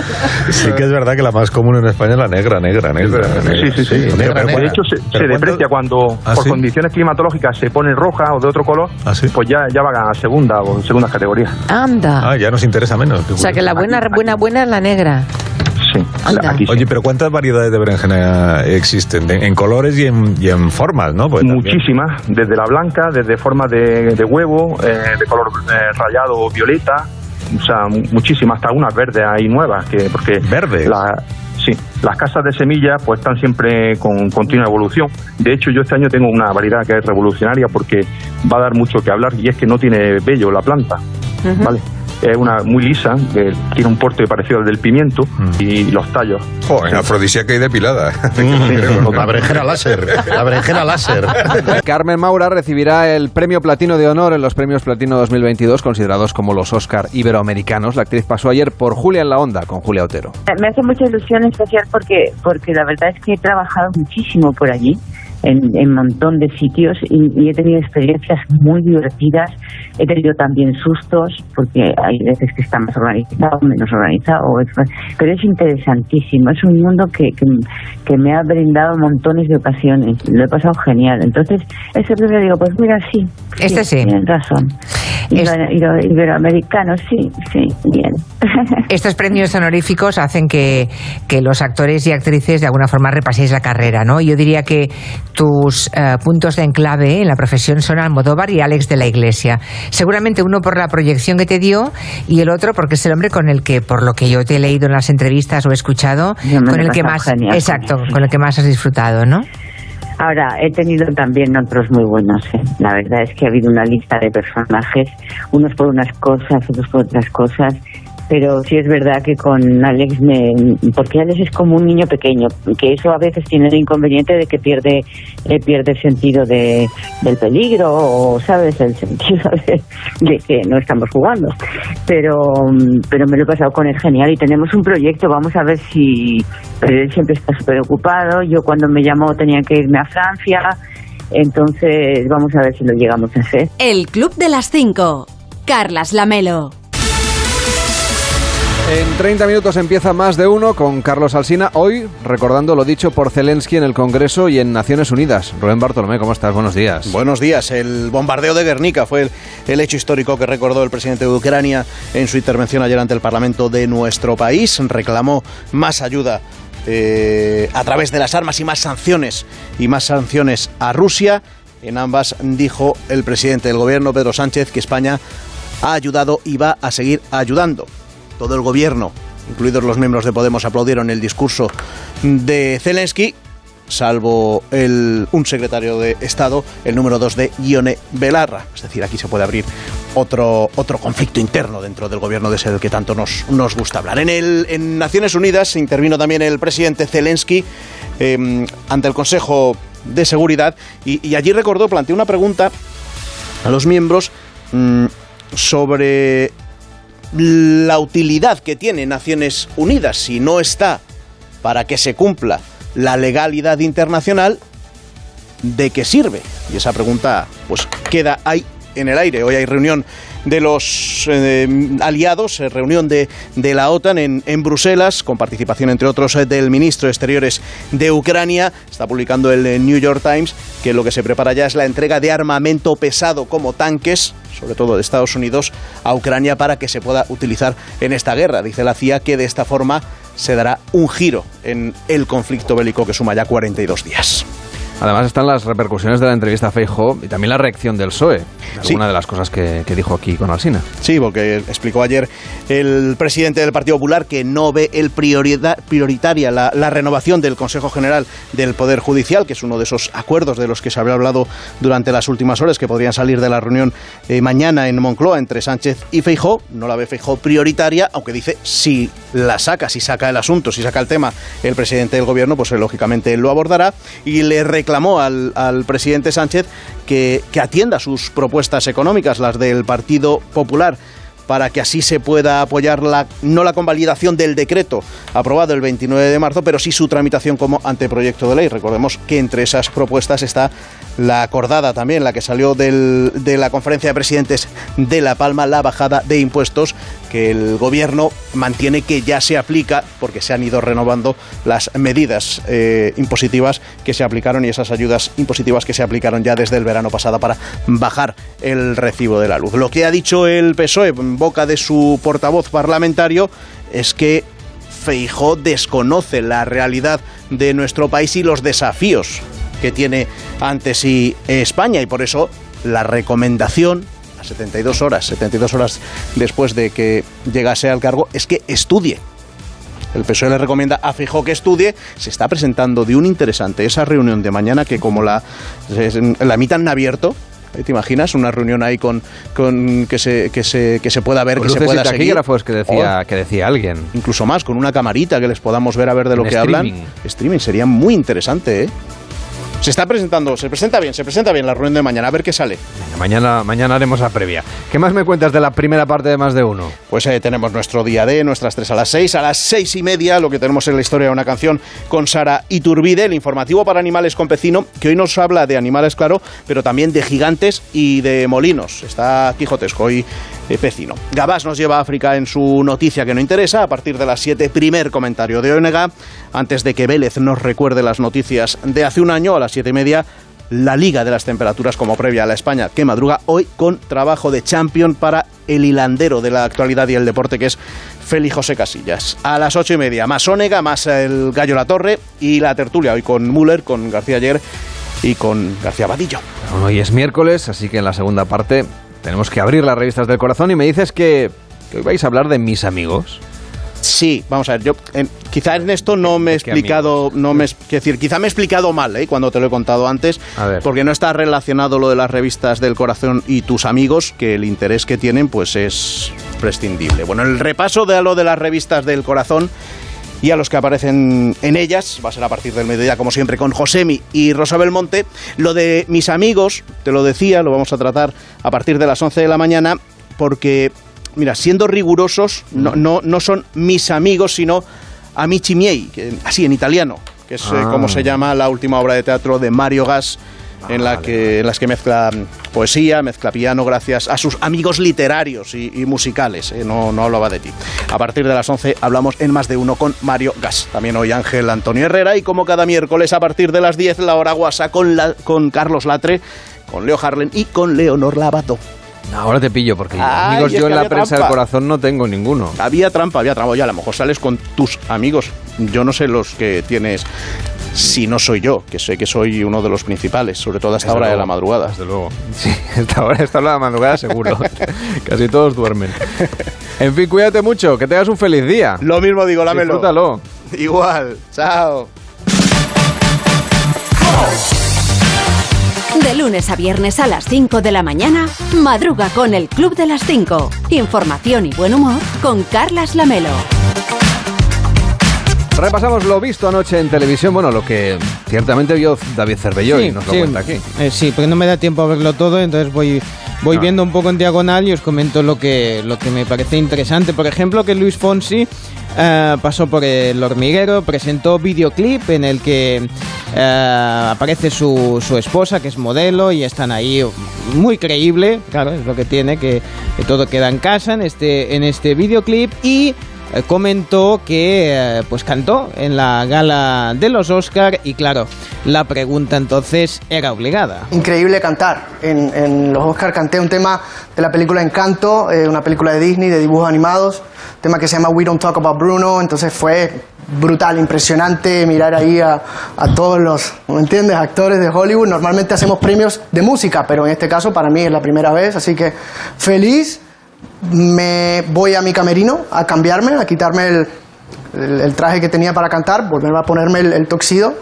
Sí que es verdad que la más común en España es la negra, negra, negra. Sí, sí, sí. sí. Negra, negra. De hecho, se, se deprecia cuando ¿Ah, por sí? condiciones climatológicas se pone roja o de otro color, ¿Ah, sí? pues ya, ya va a segunda o segunda categoría. Anda. Ah, ya nos interesa menos. O sea que la buena, buena, buena es la negra. Sí, aquí sí. Oye, pero ¿cuántas variedades de berenjena existen? En, en colores y en, y en, formas, ¿no? Pues Muchísimas, también. desde la blanca, desde forma de, de huevo, eh, de color eh, rayado violeta, o sea, muchísimas, hasta unas verdes hay nuevas, que porque verdes. La, sí, las casas de semillas pues están siempre con continua evolución. De hecho, yo este año tengo una variedad que es revolucionaria porque va a dar mucho que hablar y es que no tiene vello la planta, uh -huh. ¿vale? Es una muy lisa, que tiene un porte parecido al del pimiento mm. y los tallos. Joder, afrodisíaca y depilada. Mm, la berenjena láser, la berenjena láser. Carmen Maura recibirá el premio Platino de Honor en los premios Platino 2022, considerados como los Oscar iberoamericanos. La actriz pasó ayer por Julia en la Onda con Julia Otero. Me hace mucha ilusión especial porque, porque la verdad es que he trabajado muchísimo por allí en un montón de sitios y, y, he tenido experiencias muy divertidas. He tenido también sustos porque hay veces que está más organizado, menos organizado, pero es interesantísimo. Es un mundo que, que, que me ha brindado montones de ocasiones. Lo he pasado genial. Entonces, ese premio digo, pues mira, sí. Este sí. Tienen razón. Y es... los iberoamericanos, sí, sí, bien. Estos premios honoríficos hacen que, que los actores y actrices de alguna forma repaséis la carrera, ¿no? Yo diría que tus eh, puntos de enclave en la profesión son Almodóvar y Alex de la Iglesia. Seguramente uno por la proyección que te dio y el otro porque es el hombre con el que, por lo que yo te he leído en las entrevistas o he escuchado, con el que más, genial, exacto, con el que más has disfrutado, ¿no? Ahora, he tenido también otros muy buenos. ¿eh? La verdad es que ha habido una lista de personajes, unos por unas cosas, otros por otras cosas, pero sí es verdad que con Alex me porque Alex es como un niño pequeño que eso a veces tiene el inconveniente de que pierde eh, pierde el sentido de, del peligro o sabes el sentido de, que no estamos jugando. Pero pero me lo he pasado con él genial y tenemos un proyecto vamos a ver si pero él siempre está súper ocupado yo cuando me llamó tenía que irme a Francia entonces vamos a ver si lo llegamos a hacer. El club de las cinco Carlas Lamelo en 30 minutos empieza más de uno con Carlos Alsina. Hoy recordando lo dicho por Zelensky en el Congreso y en Naciones Unidas. Rubén Bartolomé, ¿cómo estás? Buenos días. Buenos días. El bombardeo de Guernica fue el, hecho histórico que recordó el presidente de Ucrania en su intervención ayer ante el Parlamento de nuestro país. Reclamó más ayuda eh, a través de las armas y más sanciones y más sanciones a Rusia. En ambas dijo el presidente del gobierno, Pedro Sánchez, que España ha ayudado y va a seguir ayudando todo el gobierno, incluidos los miembros de Podemos, aplaudieron el discurso de Zelensky, salvo el, un secretario de Estado, el número dos de Ione Belarra. Es decir, aquí se puede abrir otro, otro conflicto interno dentro del gobierno de ese del que tanto nos, nos gusta hablar. En, el, en Naciones Unidas intervino también el presidente Zelensky eh, ante el Consejo de Seguridad y, allí recordó, planteó una pregunta a los miembros mmm, sobre la utilidad que tiene Naciones Unidas si no está para que se cumpla la legalidad internacional, ¿de qué sirve? Y esa pregunta pues queda ahí en el aire. Hoy hay reunión de los eh, aliados, eh, reunión de, de la OTAN en, en, Bruselas, con participación, entre otros, eh, del ministro de Exteriores de Ucrania. Está publicando el New York Times que lo que se prepara ya es la entrega de armamento pesado como tanques, sobre todo de Estados Unidos, a Ucrania para que se pueda utilizar en esta guerra. Dice la CIA que de esta forma se dará un giro en el conflicto bélico que suma ya 42 días. Además están las repercusiones de la entrevista a Feijóo y también la reacción del PSOE, Sí. alguna de las cosas que, que dijo aquí con Alsina. Sí, porque explicó ayer el presidente del Partido Popular que no ve el prioritaria la, la, renovación del Consejo General del Poder Judicial, que es uno de esos acuerdos de los que se había hablado durante las últimas horas que podrían salir de la reunión eh, mañana en Moncloa entre Sánchez y Feijóo. No la ve Feijóo prioritaria, aunque dice si la saca, si saca el asunto, si saca el tema el presidente del gobierno, pues eh, lógicamente él lo abordará y le reclamó al, al presidente Sánchez que, que atienda sus propuestas económicas, las del Partido Popular para que así se pueda apoyar la, no la convalidación del decreto aprobado el 29 de marzo, pero sí su tramitación como anteproyecto de ley. Recordemos que entre esas propuestas está la acordada también, la que salió del, de la conferencia de presidentes de La Palma, la bajada de impuestos que el gobierno mantiene que ya se aplica porque se han ido renovando las medidas eh, impositivas que se aplicaron y esas ayudas impositivas que se aplicaron ya desde el verano pasado para bajar el recibo de la luz. Lo que ha dicho el PSOE en boca de su portavoz parlamentario es que Feijó desconoce la realidad de nuestro país y los desafíos que tiene ante sí España y por eso la recomendación a 72 horas, 72 horas después de que llegase al cargo es que estudie. El PSOE le recomienda a Fijó que estudie. Se está presentando de un interesante esa reunión de mañana que como la, la emitan abierto, ¿Te imaginas una reunión ahí con, con que, se, que, se, que se pueda ver, que se pueda seguir? que decía, oh, que decía alguien. Incluso más, con una camarita que les podamos ver a ver de lo en que streaming. hablan. Streaming sería muy interesante, ¿eh? Se está presentando, se presenta bien, se presenta bien la reunión de mañana, a ver qué sale. Mañana, mañana haremos la previa. ¿Qué más me cuentas de la primera parte de más de uno? Pues eh, tenemos nuestro día D, nuestras tres a las seis, a las seis y media, lo que tenemos en la historia de una canción con Sara Iturbide, el informativo para animales con Pecino, que hoy nos habla de animales, claro, pero también de gigantes y de molinos. Está quijotesco hoy Pecino. Gabás nos lleva a África en su noticia que no interesa, a partir de las siete, primer comentario de Onega, antes de que Vélez nos recuerde las noticias de hace un año, a las siete y media, la Liga de las Temperaturas como previa a la España que madruga hoy con trabajo de champion para el hilandero de la actualidad y el deporte que es Félix José Casillas. A las ocho y media, más Ónega, más el Gallo La Torre y la tertulia hoy con Müller, con García Ayer y con García Vadillo. Hoy es miércoles, así que en la segunda parte tenemos que abrir las revistas del corazón y me dices que, que hoy vais a hablar de mis amigos. Sí, vamos a ver, yo en- quizá en esto no me he explicado, no me, decir, quizá me he explicado mal, ¿eh? cuando te lo he contado antes, A ver. porque no está relacionado lo de las revistas del corazón y tus amigos, que el interés que tienen pues es prescindible. Bueno, el repaso de lo de las revistas del corazón y a los que aparecen en ellas, va a ser a partir del mediodía, como siempre, con Josemi y Rosa Belmonte. Lo de mis amigos, te lo decía, lo vamos a tratar a partir de las 11 de la mañana, porque, mira, siendo rigurosos, no, no, no son mis amigos, sino amici miei, que- así en italiano, que es eh, Ah. como se llama la última obra de teatro de Mario Gas. En, la que, en las que mezcla mm, poesía, mezcla piano, gracias a sus amigos literarios y, y musicales. eh, No, no hablaba de ti. A partir de las 11 hablamos en más de uno con Mario Gas. También hoy Ángel Antonio Herrera y como cada miércoles a partir de las 10 la hora guasa con, la- con Carlos Latre, con Leo Harlen y con Leonor Lavato. Ahora te pillo, porque amigos yo en la prensa del trampa. corazón no tengo ninguno. Había trampa, había trampa. Ya a lo mejor sales con tus amigos. Yo no sé los que tienes. Si no soy yo, que sé que soy uno de los principales, sobre todo a esta Desde hora de la madrugada. Desde luego. Sí, esta hora, esta hora de la madrugada seguro. Casi todos duermen. En fin, cuídate mucho, que tengas un feliz día. Lo mismo digo, lámelo. Disfrútalo. Igual, chao. De lunes a viernes a las 5 de la mañana, madruga con el Club de las 5. Información y buen humor con Carlas Lamelo. Repasamos lo visto anoche en televisión, bueno, lo que ciertamente vio David Cervelló y nos lo sí, cuenta aquí. eh, sí, porque no me da tiempo a verlo todo, entonces voy, voy No. viendo un poco en diagonal y os comento lo que, lo que me parece interesante. Por ejemplo, que Luis Fonsi eh, pasó por el hormiguero, presentó videoclip en el que eh, aparece su, su esposa, que es modelo, y están ahí muy creíble, claro, es lo que tiene, que, que todo queda en casa en este, en este videoclip y comentó que eh, pues cantó en la gala de los Oscar y claro, la pregunta entonces era obligada. Increíble cantar. En, en los Oscars canté un tema de la película Encanto, eh, una película de Disney de dibujos animados, tema que se llama We Don't Talk About Bruno, entonces fue brutal, impresionante mirar ahí a, a todos los, ¿me entiendes?, actores de Hollywood. Normalmente hacemos premios de música, pero en este caso para mí es la primera vez, así que feliz. Me voy a mi camerino a cambiarme, a quitarme el, el- el traje que tenía para cantar, volverme a ponerme el, el toxido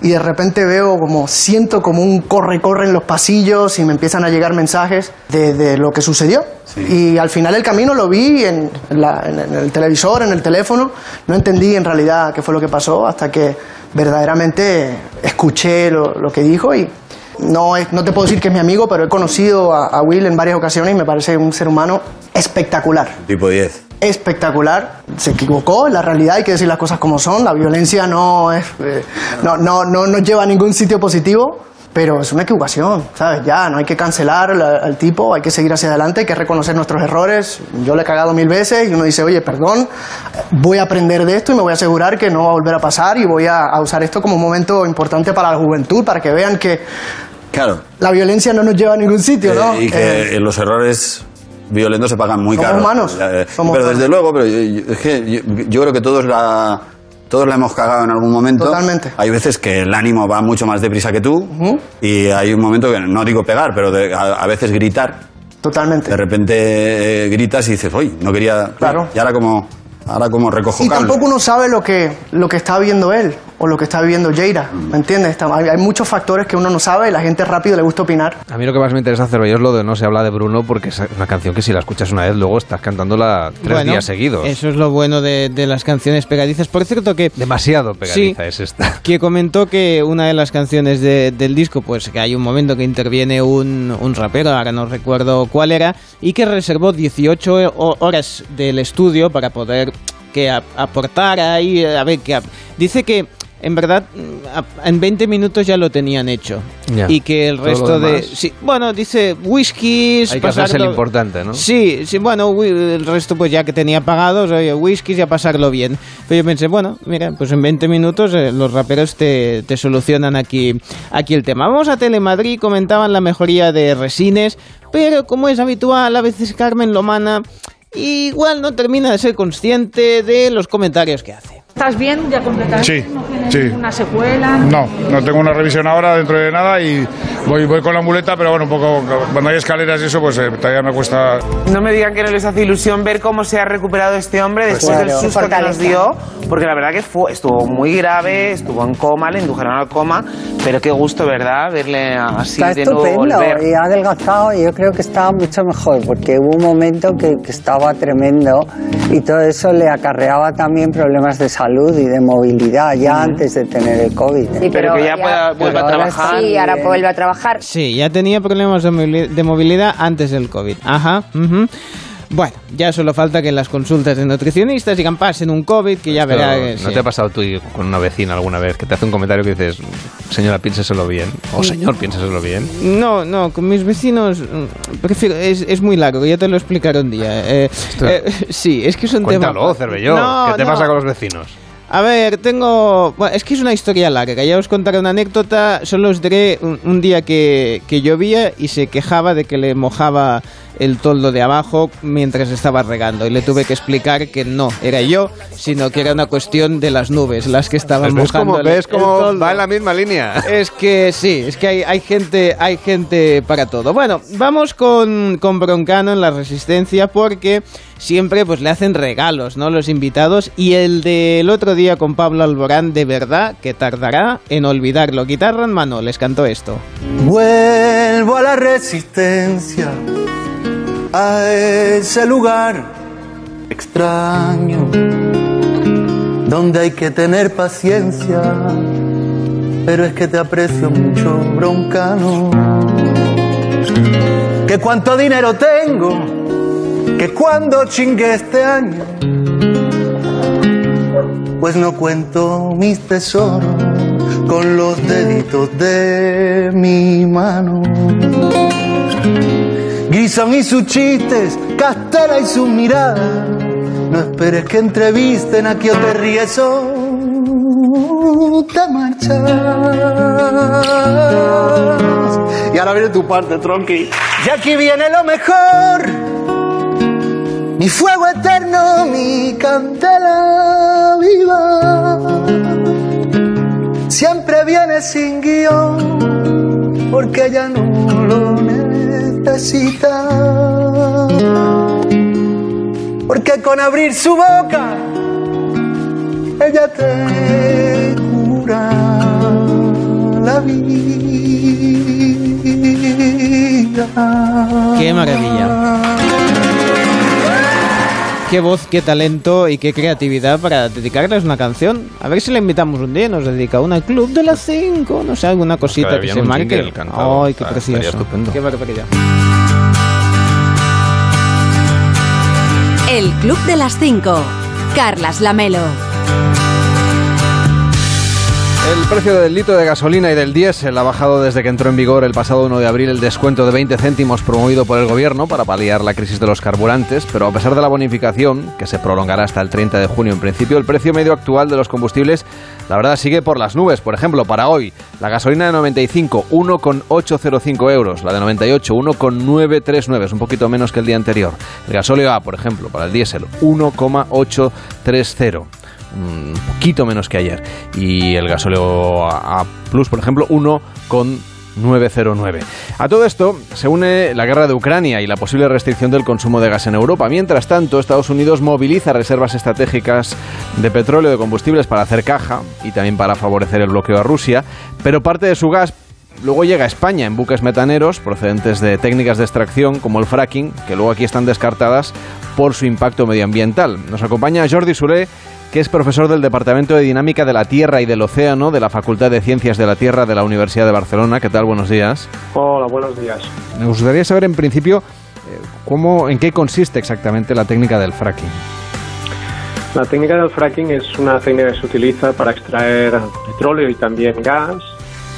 y de repente veo como, siento como un corre-corre en los pasillos y me empiezan a llegar mensajes de, de lo que sucedió. Y al final el camino lo vi en, en la- en- en el televisor, en el teléfono, no entendí en realidad qué fue lo que pasó hasta que verdaderamente escuché lo, lo que dijo y no, es- no te puedo decir que es mi amigo, pero he conocido a, a Will en varias ocasiones y me parece un ser humano espectacular Tipo 10. espectacular. Se equivocó, la realidad hay que decir las cosas como son. La violencia no es, eh, no, no, no nos lleva a ningún sitio positivo. Pero es una equivocación, ¿sabes? Ya, no hay que cancelar al, al tipo, hay que seguir hacia adelante, hay que reconocer nuestros errores. Yo le he cagado mil veces y uno dice, oye, perdón, voy a aprender de esto y me voy a asegurar que no va a volver a pasar y voy a, a usar esto como un momento importante para la juventud, para que vean que Claro. la violencia no nos lleva a ningún sitio, ¿no? Eh, y que Eh, los errores violentos se pagan muy Somos caros. humanos, eh, somos pero humanos. desde luego, pero yo, es que yo, yo creo que todos la todos la hemos cagado en algún momento. Totalmente. Hay veces que el ánimo va mucho más deprisa que tú y hay un momento que no digo pegar, pero de- a, a veces gritar. Totalmente. De repente gritas y dices, uy, no quería. Claro. Y ahora como ahora como recojo Y cable. tampoco uno sabe lo que, lo que está viviendo él o lo que está viviendo Jaira, ¿me entiendes? Está- Hay, hay muchos factores que uno no sabe y la gente rápido le gusta opinar. A mí lo que más me interesa hacer hoy es lo de No se habla de Bruno, porque es una canción que si la escuchas una vez, luego estás cantándola tres Bueno, días seguidos. Eso es lo bueno de, de las canciones pegadizas. Por cierto que... Demasiado pegadiza Sí. es esta. que comentó que una de las canciones de- del disco, pues que hay un momento que interviene un, un rapero, ahora no recuerdo cuál era, y que reservó 18 ho- horas del estudio para poder que aportar ahí, a ver, que a- dice que en verdad en 20 minutos ya lo tenían hecho. Ya. Y que el lo resto de... Sí, bueno, dice whiskies... Hay que hacerse pasarlo- importante, ¿no? Sí, sí, bueno, el resto pues ya que tenía pagados, oye, whiskies y a pasarlo bien. Pero yo pensé, bueno, mira, pues en 20 minutos eh, los raperos te, te solucionan aquí, aquí el tema. Vamos a Telemadrid, comentaban la mejoría de resines, pero como es habitual, a veces Carmen Lomana igual no termina de ser consciente de los comentarios que hace. ¿Estás bien ya completamente? Sí, ¿No sí. ninguna secuela? No, no tengo una revisión ahora dentro de nada y voy, voy con la muleta, pero bueno, un poco cuando hay escaleras y eso, pues eh, todavía me cuesta. No me digan que no les hace ilusión ver cómo se ha recuperado este hombre Pues después claro. del susto que nos Fortaleza. dio, porque la verdad que fue, estuvo muy grave, estuvo en coma, le indujeron al coma, pero qué gusto, ¿verdad? Verle así Está de nuevo estupendo volver. y ha adelgazado y yo creo que está mucho mejor porque hubo un momento que, que estaba tremendo y todo eso le acarreaba también problemas de salud y de movilidad ya antes de tener el COVID. Sí, pero que ya pueda- vuelva a trabajar. Sí, ahora bien. vuelve a trabajar. Sí, ya tenía problemas de movilidad antes del COVID. Ajá. Bueno, ya solo falta que las consultas de nutricionistas digan pasen un COVID, que ya Esto, verá que ¿No sí. te ha pasado tú con una vecina alguna vez que te hace un comentario que dices, señora, piénseselo bien? O señor, piénseselo bien. No, no, con mis vecinos mm, prefiero, es, es muy largo, ya te lo explicaré un día. Eh, eh, sí, es que es un Cuéntalo, tema... Cervelló. No, ¿Qué te no. pasa con los vecinos? A ver, tengo... Bueno, es que es una historia larga, ya os contaré una anécdota, solo os diré un, un día que, que llovía y se quejaba de que le mojaba el toldo de abajo mientras estaba regando y le tuve que explicar que no era yo, sino que era una cuestión de las nubes las que estaban ¿Ves mojando cómo, el- ves el cómo toldo. va en la misma línea? Es que sí, es que hay, hay gente, hay gente para todo. Bueno, vamos con, con Broncano en la Resistencia porque siempre pues le hacen regalos, ¿no? Los invitados y el del otro día con Pablo Alborán de verdad que tardará en olvidarlo. Guitarra en mano, les cantó esto. Vuelvo a la resistencia, a ese lugar extraño, donde hay que tener paciencia, pero es que te aprecio mucho, broncano. Que cuánto dinero tengo, que cuando chingue este año, pues no cuento mis tesoros con los deditos de mi mano. Guisón y sus chistes, Castela y sus miradas. No esperes que entrevisten aquí o te ríes o te marchas. Y ahora viene tu parte, Tronqui. Y aquí viene lo mejor. Mi fuego eterno, mi candela viva. Siempre viene sin guion, porque ella no lo necesita. Porque con abrir su boca, ella te cura la vida. Qué maravilla. Qué voz, qué talento y qué creatividad para dedicarles una canción. A ver si le invitamos un día y nos dedica una club de las 5, no sé, alguna cosita que se marque. Ay, qué Ah, precioso. Qué barbaridad. El Club de las 5. Carlas Lamelo. El precio del litro de gasolina y del diésel ha bajado desde que entró en vigor el pasado 1 de abril el descuento de 20 céntimos promovido por el gobierno para paliar la crisis de los carburantes, pero a pesar de la bonificación, que se prolongará hasta el 30 de junio en principio, el precio medio actual de los combustibles, la verdad, sigue por las nubes. Por ejemplo, para hoy, la gasolina de 95, 1,805 euros, la de 98, 1,939, es un poquito menos que el día anterior. El gasóleo A, por ejemplo, para el diésel, 1,830 un poquito menos que ayer. Y el gasóleo A Plus, por ejemplo, 1,909. A todo esto se une la guerra de Ucrania y la posible restricción del consumo de gas en Europa. Mientras tanto, Estados Unidos moviliza reservas estratégicas de petróleo, de combustibles para hacer caja y también para favorecer el bloqueo a Rusia, pero parte de su gas Luego llega a España en buques metaneros procedentes de técnicas de extracción como el fracking, que luego aquí están descartadas por su impacto medioambiental. Nos acompaña Jordi Suré, que es profesor del Departamento de Dinámica de la Tierra y del Océano de la Facultad de Ciencias de la Tierra de la Universidad de Barcelona. ¿Qué tal? Buenos días. Hola, buenos días. Me gustaría saber en principio eh, cómo, en qué consiste exactamente la técnica del fracking. La técnica del fracking es una técnica que se utiliza para extraer petróleo y también gas,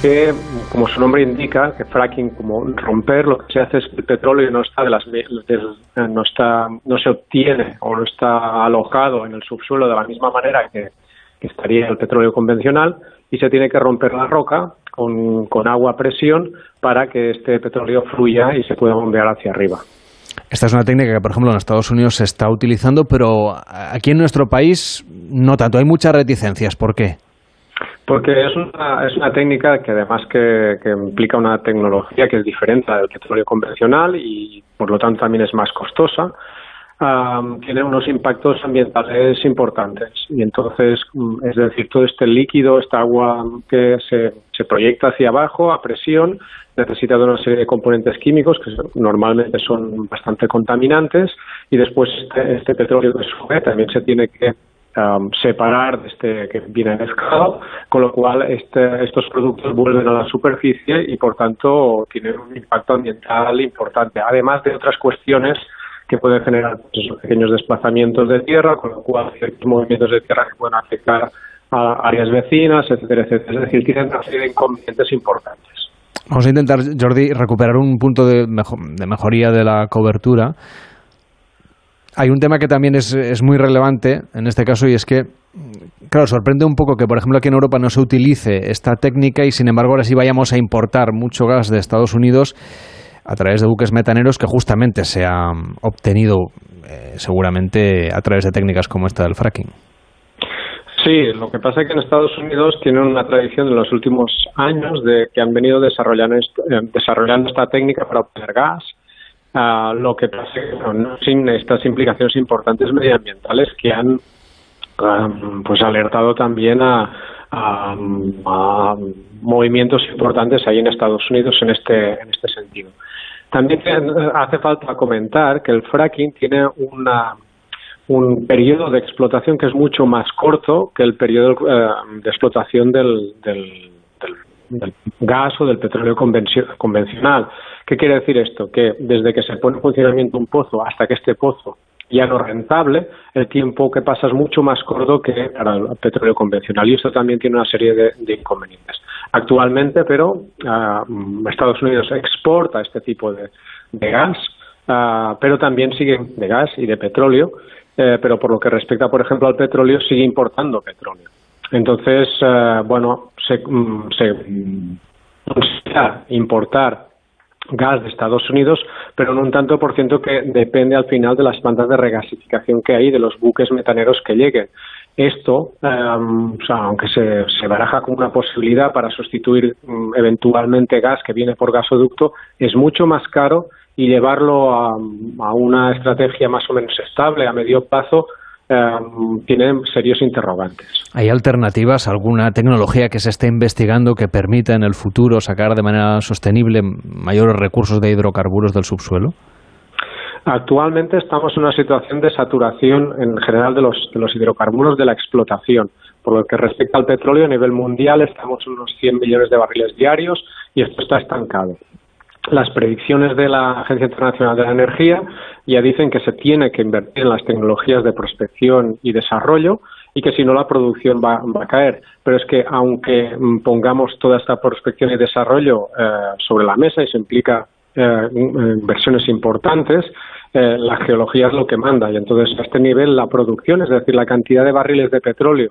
que, como su nombre indica, que fracking, como romper, lo que se hace es que el petróleo no está de las no está no se obtiene o no está alojado en el subsuelo de la misma manera que, que estaría el petróleo convencional y se tiene que romper la roca con, con agua a presión para que este petróleo fluya y se pueda bombear hacia arriba. Esta es una técnica que, por ejemplo, en Estados Unidos se está utilizando, pero aquí en nuestro país no tanto. Hay muchas reticencias. ¿Por qué? Porque es una, es una técnica que además que, implica una tecnología que es diferente del petróleo convencional y por lo tanto también es más costosa tiene unos impactos ambientales importantes. Y entonces, mm, es decir, todo este líquido, esta agua que se, se proyecta hacia abajo a presión, necesita de una serie de componentes químicos que normalmente son bastante contaminantes y después este, este petróleo que sube también se tiene que separar de este que viene mezclado, con lo cual este, estos productos vuelven a la superficie y por tanto tienen un impacto ambiental importante, además de otras cuestiones que pueden generar pues, pequeños desplazamientos de tierra, con lo cual ciertos movimientos de tierra que pueden afectar a áreas vecinas, etcétera, etcétera. Es decir, tienen una serie de inconvenientes importantes. Vamos a intentar, Jordi, recuperar un punto de mejoría de la cobertura. Hay un tema que también es, es, muy relevante en este caso y es que, claro, sorprende un poco que, por ejemplo, aquí en Europa no se utilice esta técnica y, sin embargo, ahora sí vayamos a importar mucho gas de Estados Unidos a través de buques metaneros que justamente se han obtenido eh, seguramente a través de técnicas como esta del fracking. Sí, lo que pasa es que en Estados Unidos tienen una tradición en los últimos años de que han venido desarrollando, eh, desarrollando esta técnica para obtener gas. Uh, lo que pasa es sin estas implicaciones importantes medioambientales que han um, pues alertado también a, movimientos importantes ahí en Estados Unidos en este en este sentido. También hace falta comentar que el fracking tiene una, un periodo de explotación que es mucho más corto que el periodo eh, de explotación del, del, del, gas o del petróleo convencional. ¿Qué quiere decir esto? Que desde que se pone en funcionamiento un pozo hasta que este pozo ya no rentable, el tiempo que pasa es mucho más corto que para el petróleo convencional y esto también tiene una serie de, inconvenientes. Actualmente, pero uh, Estados Unidos exporta este tipo de, gas, uh, pero también sigue de gas y de petróleo, eh, pero por lo que respecta, por ejemplo, al petróleo, sigue importando petróleo. Entonces, uh, bueno, se, mm, se importar gas de Estados Unidos, pero en un tanto por ciento que depende al final de las plantas de regasificación que hay de los buques metaneros que lleguen. Esto, sea, aunque se, se, baraja como una posibilidad para sustituir um, eventualmente gas que viene por gasoducto, es mucho más caro y llevarlo a, a una estrategia más o menos estable a medio plazo Em, tienen serios interrogantes. ¿Hay alternativas, alguna tecnología que se esté investigando que permita en el futuro sacar de manera sostenible mayores recursos de hidrocarburos del subsuelo? Actualmente estamos en una situación de saturación en general de los, de los hidrocarburos de la explotación. Por lo que respecta al petróleo, a nivel mundial estamos en unos 100 millones de barriles diarios y esto está estancado las predicciones de la Agencia Internacional de la Energía ya dicen que se tiene que invertir en las tecnologías de prospección y desarrollo y que si no la producción va, a caer. Pero es que aunque pongamos toda esta prospección y desarrollo eh, sobre la mesa y se implica eh, inversiones importantes, eh, la geología es lo que manda y entonces a este nivel la producción, es decir, la cantidad de barriles de petróleo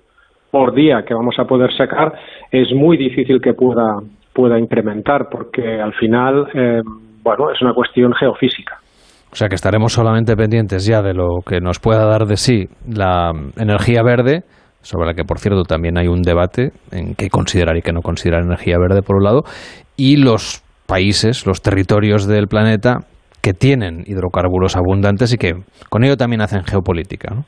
por día que vamos a poder sacar es muy difícil que pueda pueda incrementar, porque al final, eh, bueno, es una cuestión geofísica. O sea que estaremos solamente pendientes ya de lo que nos pueda dar de sí la energía verde, sobre la que, por cierto, también hay un debate en qué considerar y qué no considerar energía verde, por un lado, y los países, los territorios del planeta que tienen hidrocarburos abundantes y que con ello también hacen geopolítica. ¿no?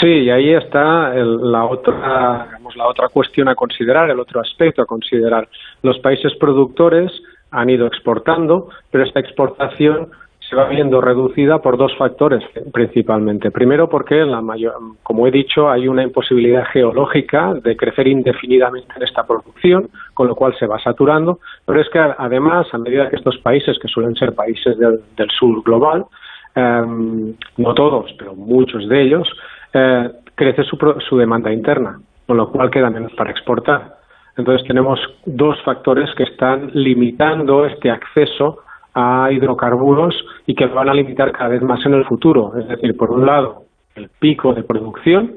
Sí, y ahí está la otra, la otra cuestión a considerar, el otro aspecto a considerar. Los países productores han ido exportando, pero esta exportación se va viendo reducida por dos factores principalmente. Primero, porque la mayor, como he dicho, hay una imposibilidad geológica de crecer indefinidamente en esta producción, con lo cual se va saturando. Pero es que además, a medida que estos países, que suelen ser países del, sur global, em, no todos, pero muchos de ellos, eh, crece su, su demanda interna, con lo cual queda menos para exportar. Entonces tenemos dos factores que están limitando este acceso a hidrocarburos y que van a limitar cada vez más en el futuro. Es decir, por un lado, el pico de producción,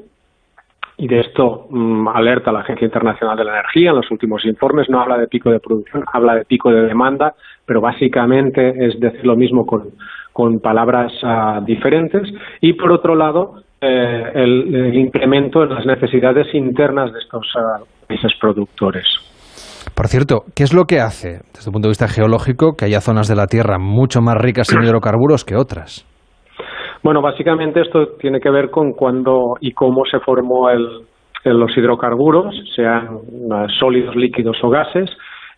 y de esto mm, alerta la Agencia Internacional de la Energía en los últimos informes, no habla de pico de producción, habla de pico de demanda, pero básicamente es decir lo mismo con, con palabras ah, diferentes y por otro lado eh, el, el, incremento en las necesidades internas de estos ah, países productores. Por cierto, ¿qué es lo que hace, desde el punto de vista geológico, que haya zonas de la Tierra mucho más ricas en hidrocarburos que otras? Bueno, básicamente esto tiene que ver con cuándo y cómo se formó el, los hidrocarburos, sean sólidos, líquidos o gases,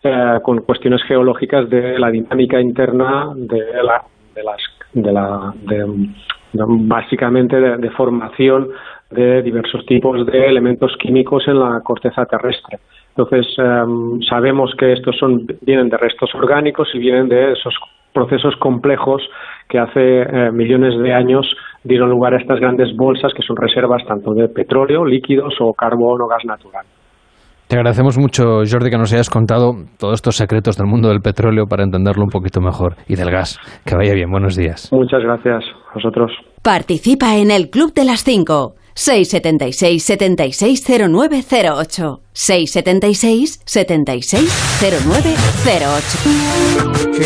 eh, con cuestiones geológicas de la dinámica interna de la, de las, de la, de, básicamente de, formación de diversos tipos de elementos químicos en la corteza terrestre. Entonces, em, sabemos que estos son, vienen de restos orgánicos y vienen de esos procesos complejos que hace eh, millones de años dieron lugar a estas grandes bolsas que son reservas tanto de petróleo, líquidos o carbón o gas natural. Te agradecemos mucho, Jordi, que nos hayas contado todos estos secretos del mundo del petróleo para entenderlo un poquito mejor y del gas. Que vaya bien, buenos días. Muchas gracias a vosotros. Participa en el Club de las 5. 676 760908 676 760908 Sí,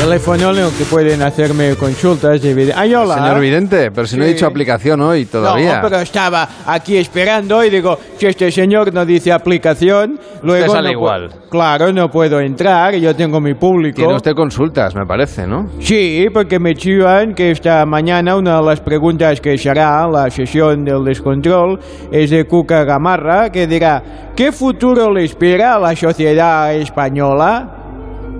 teléfono en que pueden hacerme consultas de Ay, hola. Señor Vidente, pero si no he dicho aplicación hoy todavía. No, pero estaba aquí esperando y digo, si este señor no dice aplicación, luego sale no igual. Claro, no puedo entrar, yo tengo mi público. Tiene usted consultas, me parece, ¿no? Sí, porque me chivan que esta mañana una de las preguntas que se hará la sesión del descontrol es de Cuca Gamarra, que dirá, ¿qué futuro le espera a la sociedad española?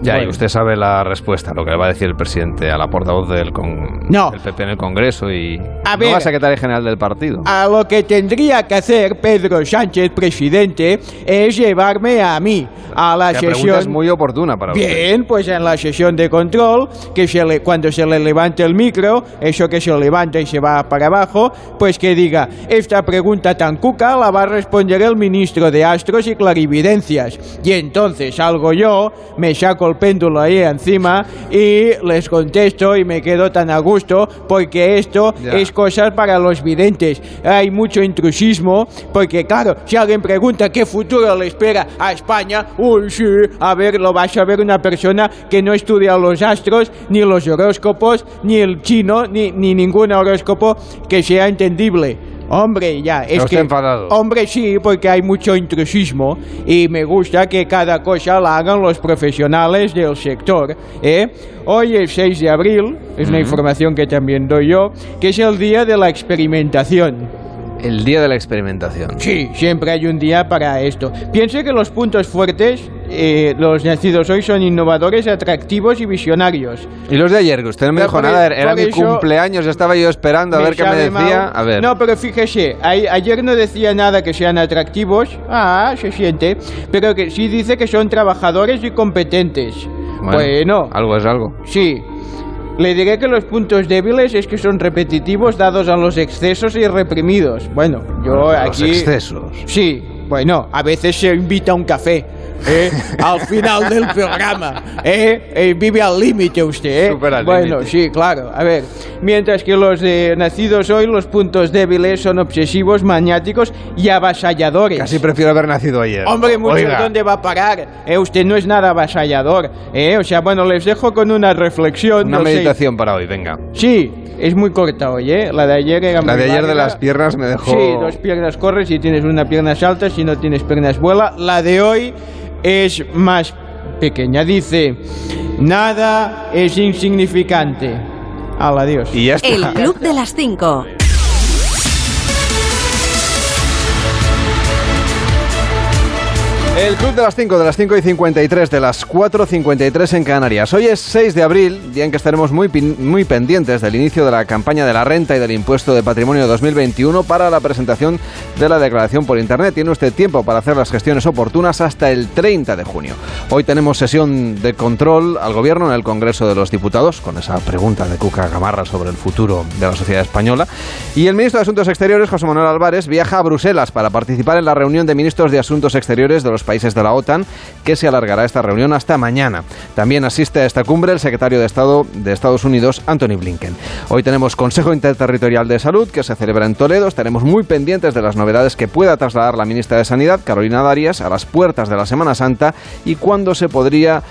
Ya, y Bueno. usted sabe la respuesta, lo que le va a decir el presidente a la portavoz del, con- No. del PP en el Congreso y A no ver. a secretaria general del partido. A lo que tendría que hacer Pedro Sánchez, presidente, es llevarme a mí a la La sesión. es muy oportuna para usted. Bien, pues en la sesión de control, que se le, cuando se le levante el micro, eso que se levanta y se va para abajo, pues que diga, esta pregunta tan cuca la va a responder el ministro de Astros y Clarividencias. Y entonces salgo yo, me saco el péndulo ahí encima y les contesto y me quedo tan a gusto porque esto Ya. es cosas para los videntes. Hay mucho intrusismo porque claro, si alguien pregunta qué futuro le espera a España, uy sí, a ver, lo vas a ver una persona que no estudia los astros, ni los horóscopos, ni el chino, ni, ni ningún horóscopo que sea entendible. Hombre, ya, es Está que... enfadado. Hombre, sí, porque hay mucho intrusismo y me gusta que cada cosa la hagan los profesionales del sector. ¿eh? Hoy es 6 de abril, es una información que también doy yo, que es el día de la experimentación. El día de la experimentación. Sí, siempre hay un día para esto. Piense que los puntos fuertes, eh, los nacidos hoy, son innovadores, atractivos y visionarios. Y los de ayer, que usted no me dijo nada, e- era mi cumpleaños, estaba yo esperando a ver qué me decía. mal. A ver. No, pero fíjese, a- ayer no decía nada que sean atractivos. Ah, se siente. Pero que sí dice que son trabajadores y competentes. Bueno. Algo es algo. Sí. Le diré que los puntos débiles es que son repetitivos dados a los excesos y reprimidos. Bueno, yo los aquí... excesos. Sí, bueno, a veces se invita a un café. ¿Eh? al final del programa. ¿eh? Eh, vive al límite usted. ¿eh? Bueno, límite. sí, claro. A ver, mientras que los de nacidos hoy, los puntos débiles son obsesivos, maniáticos y avasalladores. Casi prefiero haber nacido ayer. Hombre, mucho Oiga. ¿dónde va a parar? Eh, usted no es nada avasallador. ¿eh? O sea, bueno, les dejo con una reflexión. Una no sé. meditación para hoy, venga. Sí, es muy corta hoy, ¿eh? La de ayer era La de ayer de larga. las piernas me dejó. Sí, dos piernas corres, si tienes una pierna salta, si no tienes piernas vuela. La de hoy es más pequeña, dice, nada es insignificante. Al adiós. Y ya El Club de las 5. El Club de las 5, de las 5 y 53, de las 4.53 en Canarias. Hoy es 6 de abril, día en que estaremos muy, muy pendientes del inicio de la campaña de la renta y del impuesto de patrimonio 2021 para la presentación de la declaración por Internet. Tiene usted tiempo para hacer las gestiones oportunas hasta el 30 de junio. Hoy tenemos sesión de control al Gobierno en el Congreso de los Diputados, con esa pregunta de Cuca Gamarra sobre el futuro de la sociedad española. Y el ministro de Asuntos Exteriores, José Manuel Álvarez, viaja a Bruselas para participar en la reunión de ministros de Asuntos Exteriores de los países de la OTAN, que se alargará esta reunión hasta mañana. También asiste a esta cumbre el secretario de Estado de Estados Unidos, Anthony Blinken. Hoy tenemos Consejo Interterritorial de Salud, que se celebra en Toledo. Estaremos muy pendientes de las novedades que pueda trasladar la ministra de Sanidad, Carolina Darias, a las puertas de la Semana Santa y cuándo se podría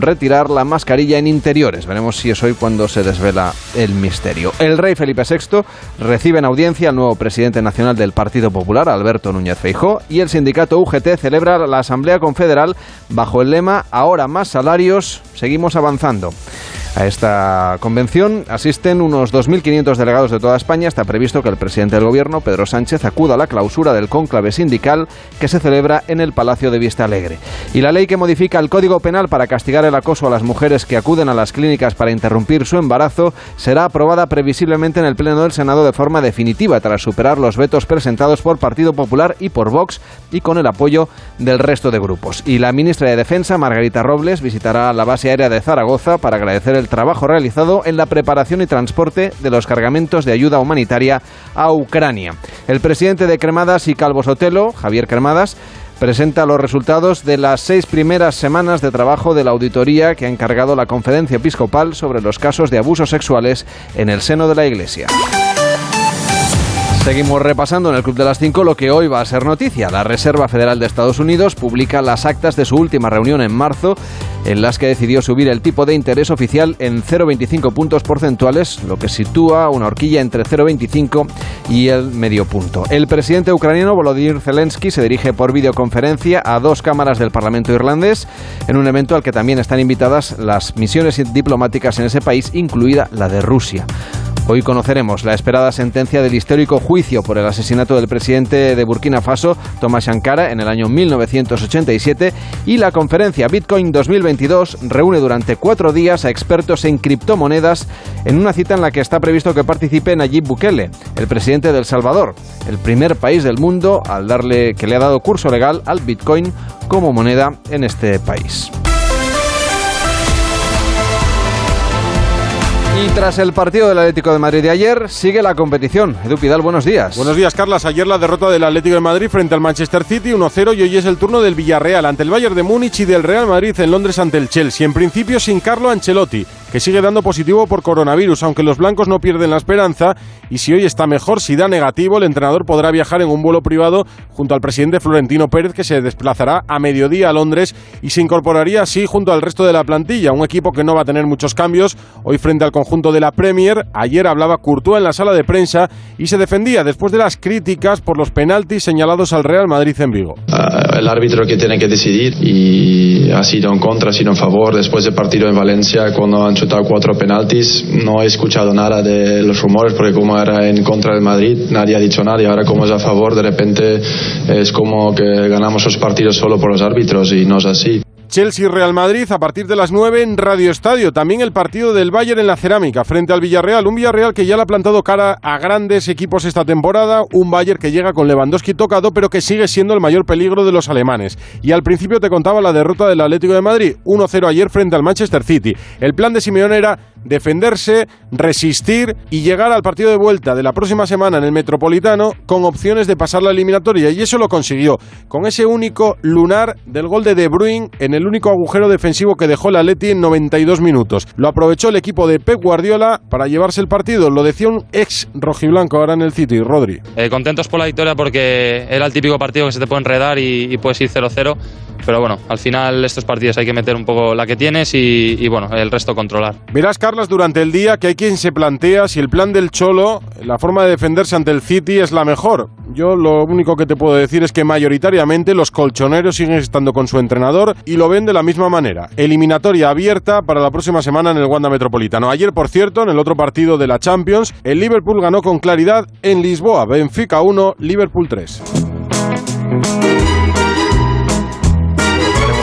retirar la mascarilla en interiores. Veremos si es hoy cuando se desvela el misterio. El rey Felipe VI recibe en audiencia al nuevo presidente nacional del Partido Popular, Alberto Núñez Feijó, y el sindicato UGT celebra la Asamblea Confederal bajo el lema Ahora más salarios, seguimos avanzando. A esta convención asisten unos 2.500 delegados de toda España. Está previsto que el presidente del Gobierno, Pedro Sánchez, acuda a la clausura del cónclave sindical que se celebra en el Palacio de Vista Alegre. Y la ley que modifica el Código Penal para castigar el acoso a las mujeres que acuden a las clínicas para interrumpir su embarazo será aprobada previsiblemente en el Pleno del Senado de forma definitiva tras superar los vetos presentados por Partido Popular y por Vox y con el apoyo del resto de grupos. Y la ministra de Defensa, Margarita Robles, visitará la base aérea de Zaragoza para agradecer el trabajo realizado en la preparación y transporte de los cargamentos de ayuda humanitaria a Ucrania. El presidente de Cremadas y Calvo Sotelo, Javier Cremadas, presenta los resultados de las seis primeras semanas de trabajo de la auditoría que ha encargado la Conferencia Episcopal sobre los casos de abusos sexuales en el seno de la Iglesia. Seguimos repasando en el Club de las 5 lo que hoy va a ser noticia. La Reserva Federal de Estados Unidos publica las actas de su última reunión en marzo, en las que decidió subir el tipo de interés oficial en 0,25 puntos porcentuales, lo que sitúa una horquilla entre 0,25 y el medio punto. El presidente ucraniano Volodymyr Zelensky se dirige por videoconferencia a dos cámaras del Parlamento irlandés, en un evento al que también están invitadas las misiones diplomáticas en ese país, incluida la de Rusia. Hoy conoceremos la esperada sentencia del histórico juicio por el asesinato del presidente de Burkina Faso, Thomas Sankara, en el año 1987 y la conferencia Bitcoin 2022 reúne durante cuatro días a expertos en criptomonedas en una cita en la que está previsto que participe Nayib Bukele, el presidente de El Salvador, el primer país del mundo al darle que le ha dado curso legal al Bitcoin como moneda en este país. Y tras el partido del Atlético de Madrid de ayer, sigue la competición. Edu Pidal, buenos días. Buenos días, Carlas. Ayer la derrota del Atlético de Madrid frente al Manchester City 1-0 y hoy es el turno del Villarreal ante el Bayern de Múnich y del Real Madrid en Londres ante el Chelsea. En principio sin Carlo Ancelotti, que sigue dando positivo por coronavirus, aunque los blancos no pierden la esperanza y si hoy está mejor, si da negativo, el entrenador podrá viajar en un vuelo privado junto al presidente Florentino Pérez, que se desplazará a mediodía a Londres y se incorporaría así junto al resto de la plantilla, un equipo que no va a tener muchos cambios hoy frente al conjunto de la Premier. Ayer hablaba Courtois en la sala de prensa y se defendía después de las críticas por los penaltis señalados al Real Madrid en Vigo. Uh, el árbitro que tiene que decidir y ha sido en contra, ha sido en favor. Después del partido en Valencia, cuando han chutado cuatro penaltis, no he escuchado nada de los rumores porque como en contra del Madrid, nadie ha dicho nada y ahora como es a favor, de repente es como que ganamos los partidos solo por los árbitros y no es así. Chelsea-Real Madrid a partir de las 9 en Radio Estadio. También el partido del Bayern en la cerámica frente al Villarreal. Un Villarreal que ya le ha plantado cara a grandes equipos esta temporada. Un Bayern que llega con Lewandowski tocado, pero que sigue siendo el mayor peligro de los alemanes. Y al principio te contaba la derrota del Atlético de Madrid. 1-0 ayer frente al Manchester City. El plan de Simeone era defenderse, resistir y llegar al partido de vuelta de la próxima semana en el Metropolitano con opciones de pasar la eliminatoria. Y eso lo consiguió. Con ese único lunar del gol de De Bruyne en el único agujero defensivo que dejó el Atleti en 92 minutos. Lo aprovechó el equipo de Pep Guardiola para llevarse el partido. Lo decía un ex rojiblanco ahora en el City, Rodri. Eh, contentos por la victoria porque era el típico partido que se te puede enredar y, y puedes ir 0-0. Pero bueno, al final estos partidos hay que meter un poco la que tienes y, bueno, el resto controlar. Verás, Carlos, durante el día que hay quien se plantea si el plan del Cholo, la forma de defenderse ante el City es la mejor. Yo lo único que te puedo decir es que mayoritariamente los colchoneros siguen estando con su entrenador y lo ven de la misma manera. Eliminatoria abierta para la próxima semana en el Wanda Metropolitano. Ayer, por cierto, en el otro partido de la Champions, el Liverpool ganó con claridad en Lisboa. Benfica 1, Liverpool 3.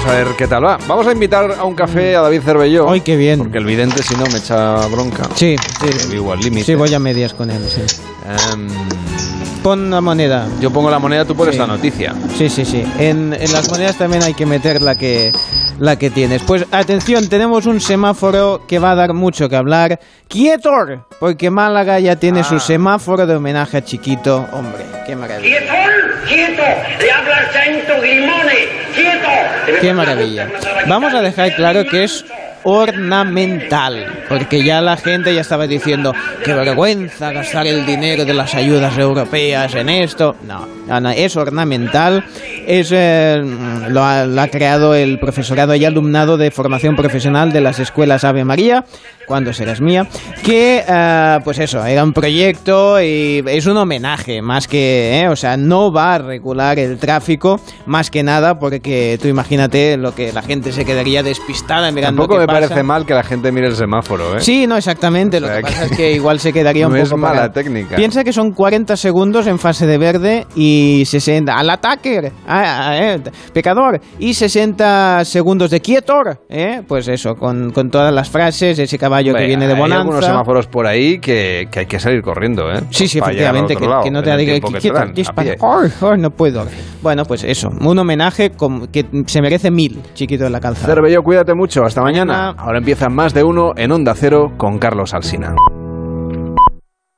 A ver qué tal va. Vamos a invitar a un café a David Cervelló. ¡Ay, qué bien! Porque el vidente, si no, me echa bronca. Sí, sí. Vivo al límite. Sí, voy a medias con él, sí. Um, Pon la moneda. Yo pongo la moneda, tú pones Sí. la noticia. Sí, sí, sí. En, en las monedas también hay que meter la que, la que tienes. Pues atención, tenemos un semáforo que va a dar mucho que hablar. ¡Quietor! Porque Málaga ya tiene su semáforo de homenaje a Chiquito. Hombre, qué maravilla. ¡Quieto! ¡Quieto! ¡Le habla el Sainto Grimone! ¡Quieto! Qué maravilla. Vamos a dejar claro que es ornamental, porque ya la gente ya estaba diciendo, qué vergüenza gastar el dinero de las ayudas europeas en esto. No, es ornamental, es, eh, lo, ha, lo ha creado el profesorado y alumnado de formación profesional de las escuelas Ave María, cuando serás mía, que, eh, pues eso, era un proyecto y es un homenaje, más que, eh, o sea, no va a regular el tráfico, más que nada, porque tú imagínate lo que la gente se quedaría despistada mirando Tampoco qué me pasa. parece mal que la gente mire el semáforo, ¿eh? Sí, no, exactamente. Lo O sea que pasa que es que igual se quedaría un no es poco mala parado. técnica. Piensa que son 40 segundos en fase de verde y 60 al ataque, ah, eh, pecador, y 60 segundos de quietor, ¿eh? Pues eso, con, con todas las frases, ese caballo que Hombre, viene de Hay algunos bonanza. semáforos por ahí que, que hay que salir corriendo, ¿eh? Sí, sí, efectivamente, que, lado, que no te diga que que quieto, aquí no puedo. Bueno, pues eso, un homenaje com- que se merece mil, chiquito de la calzada. Cervello, cuídate mucho. Hasta mañana. Ahora empieza más de uno en Onda Cero con Carlos Alsina.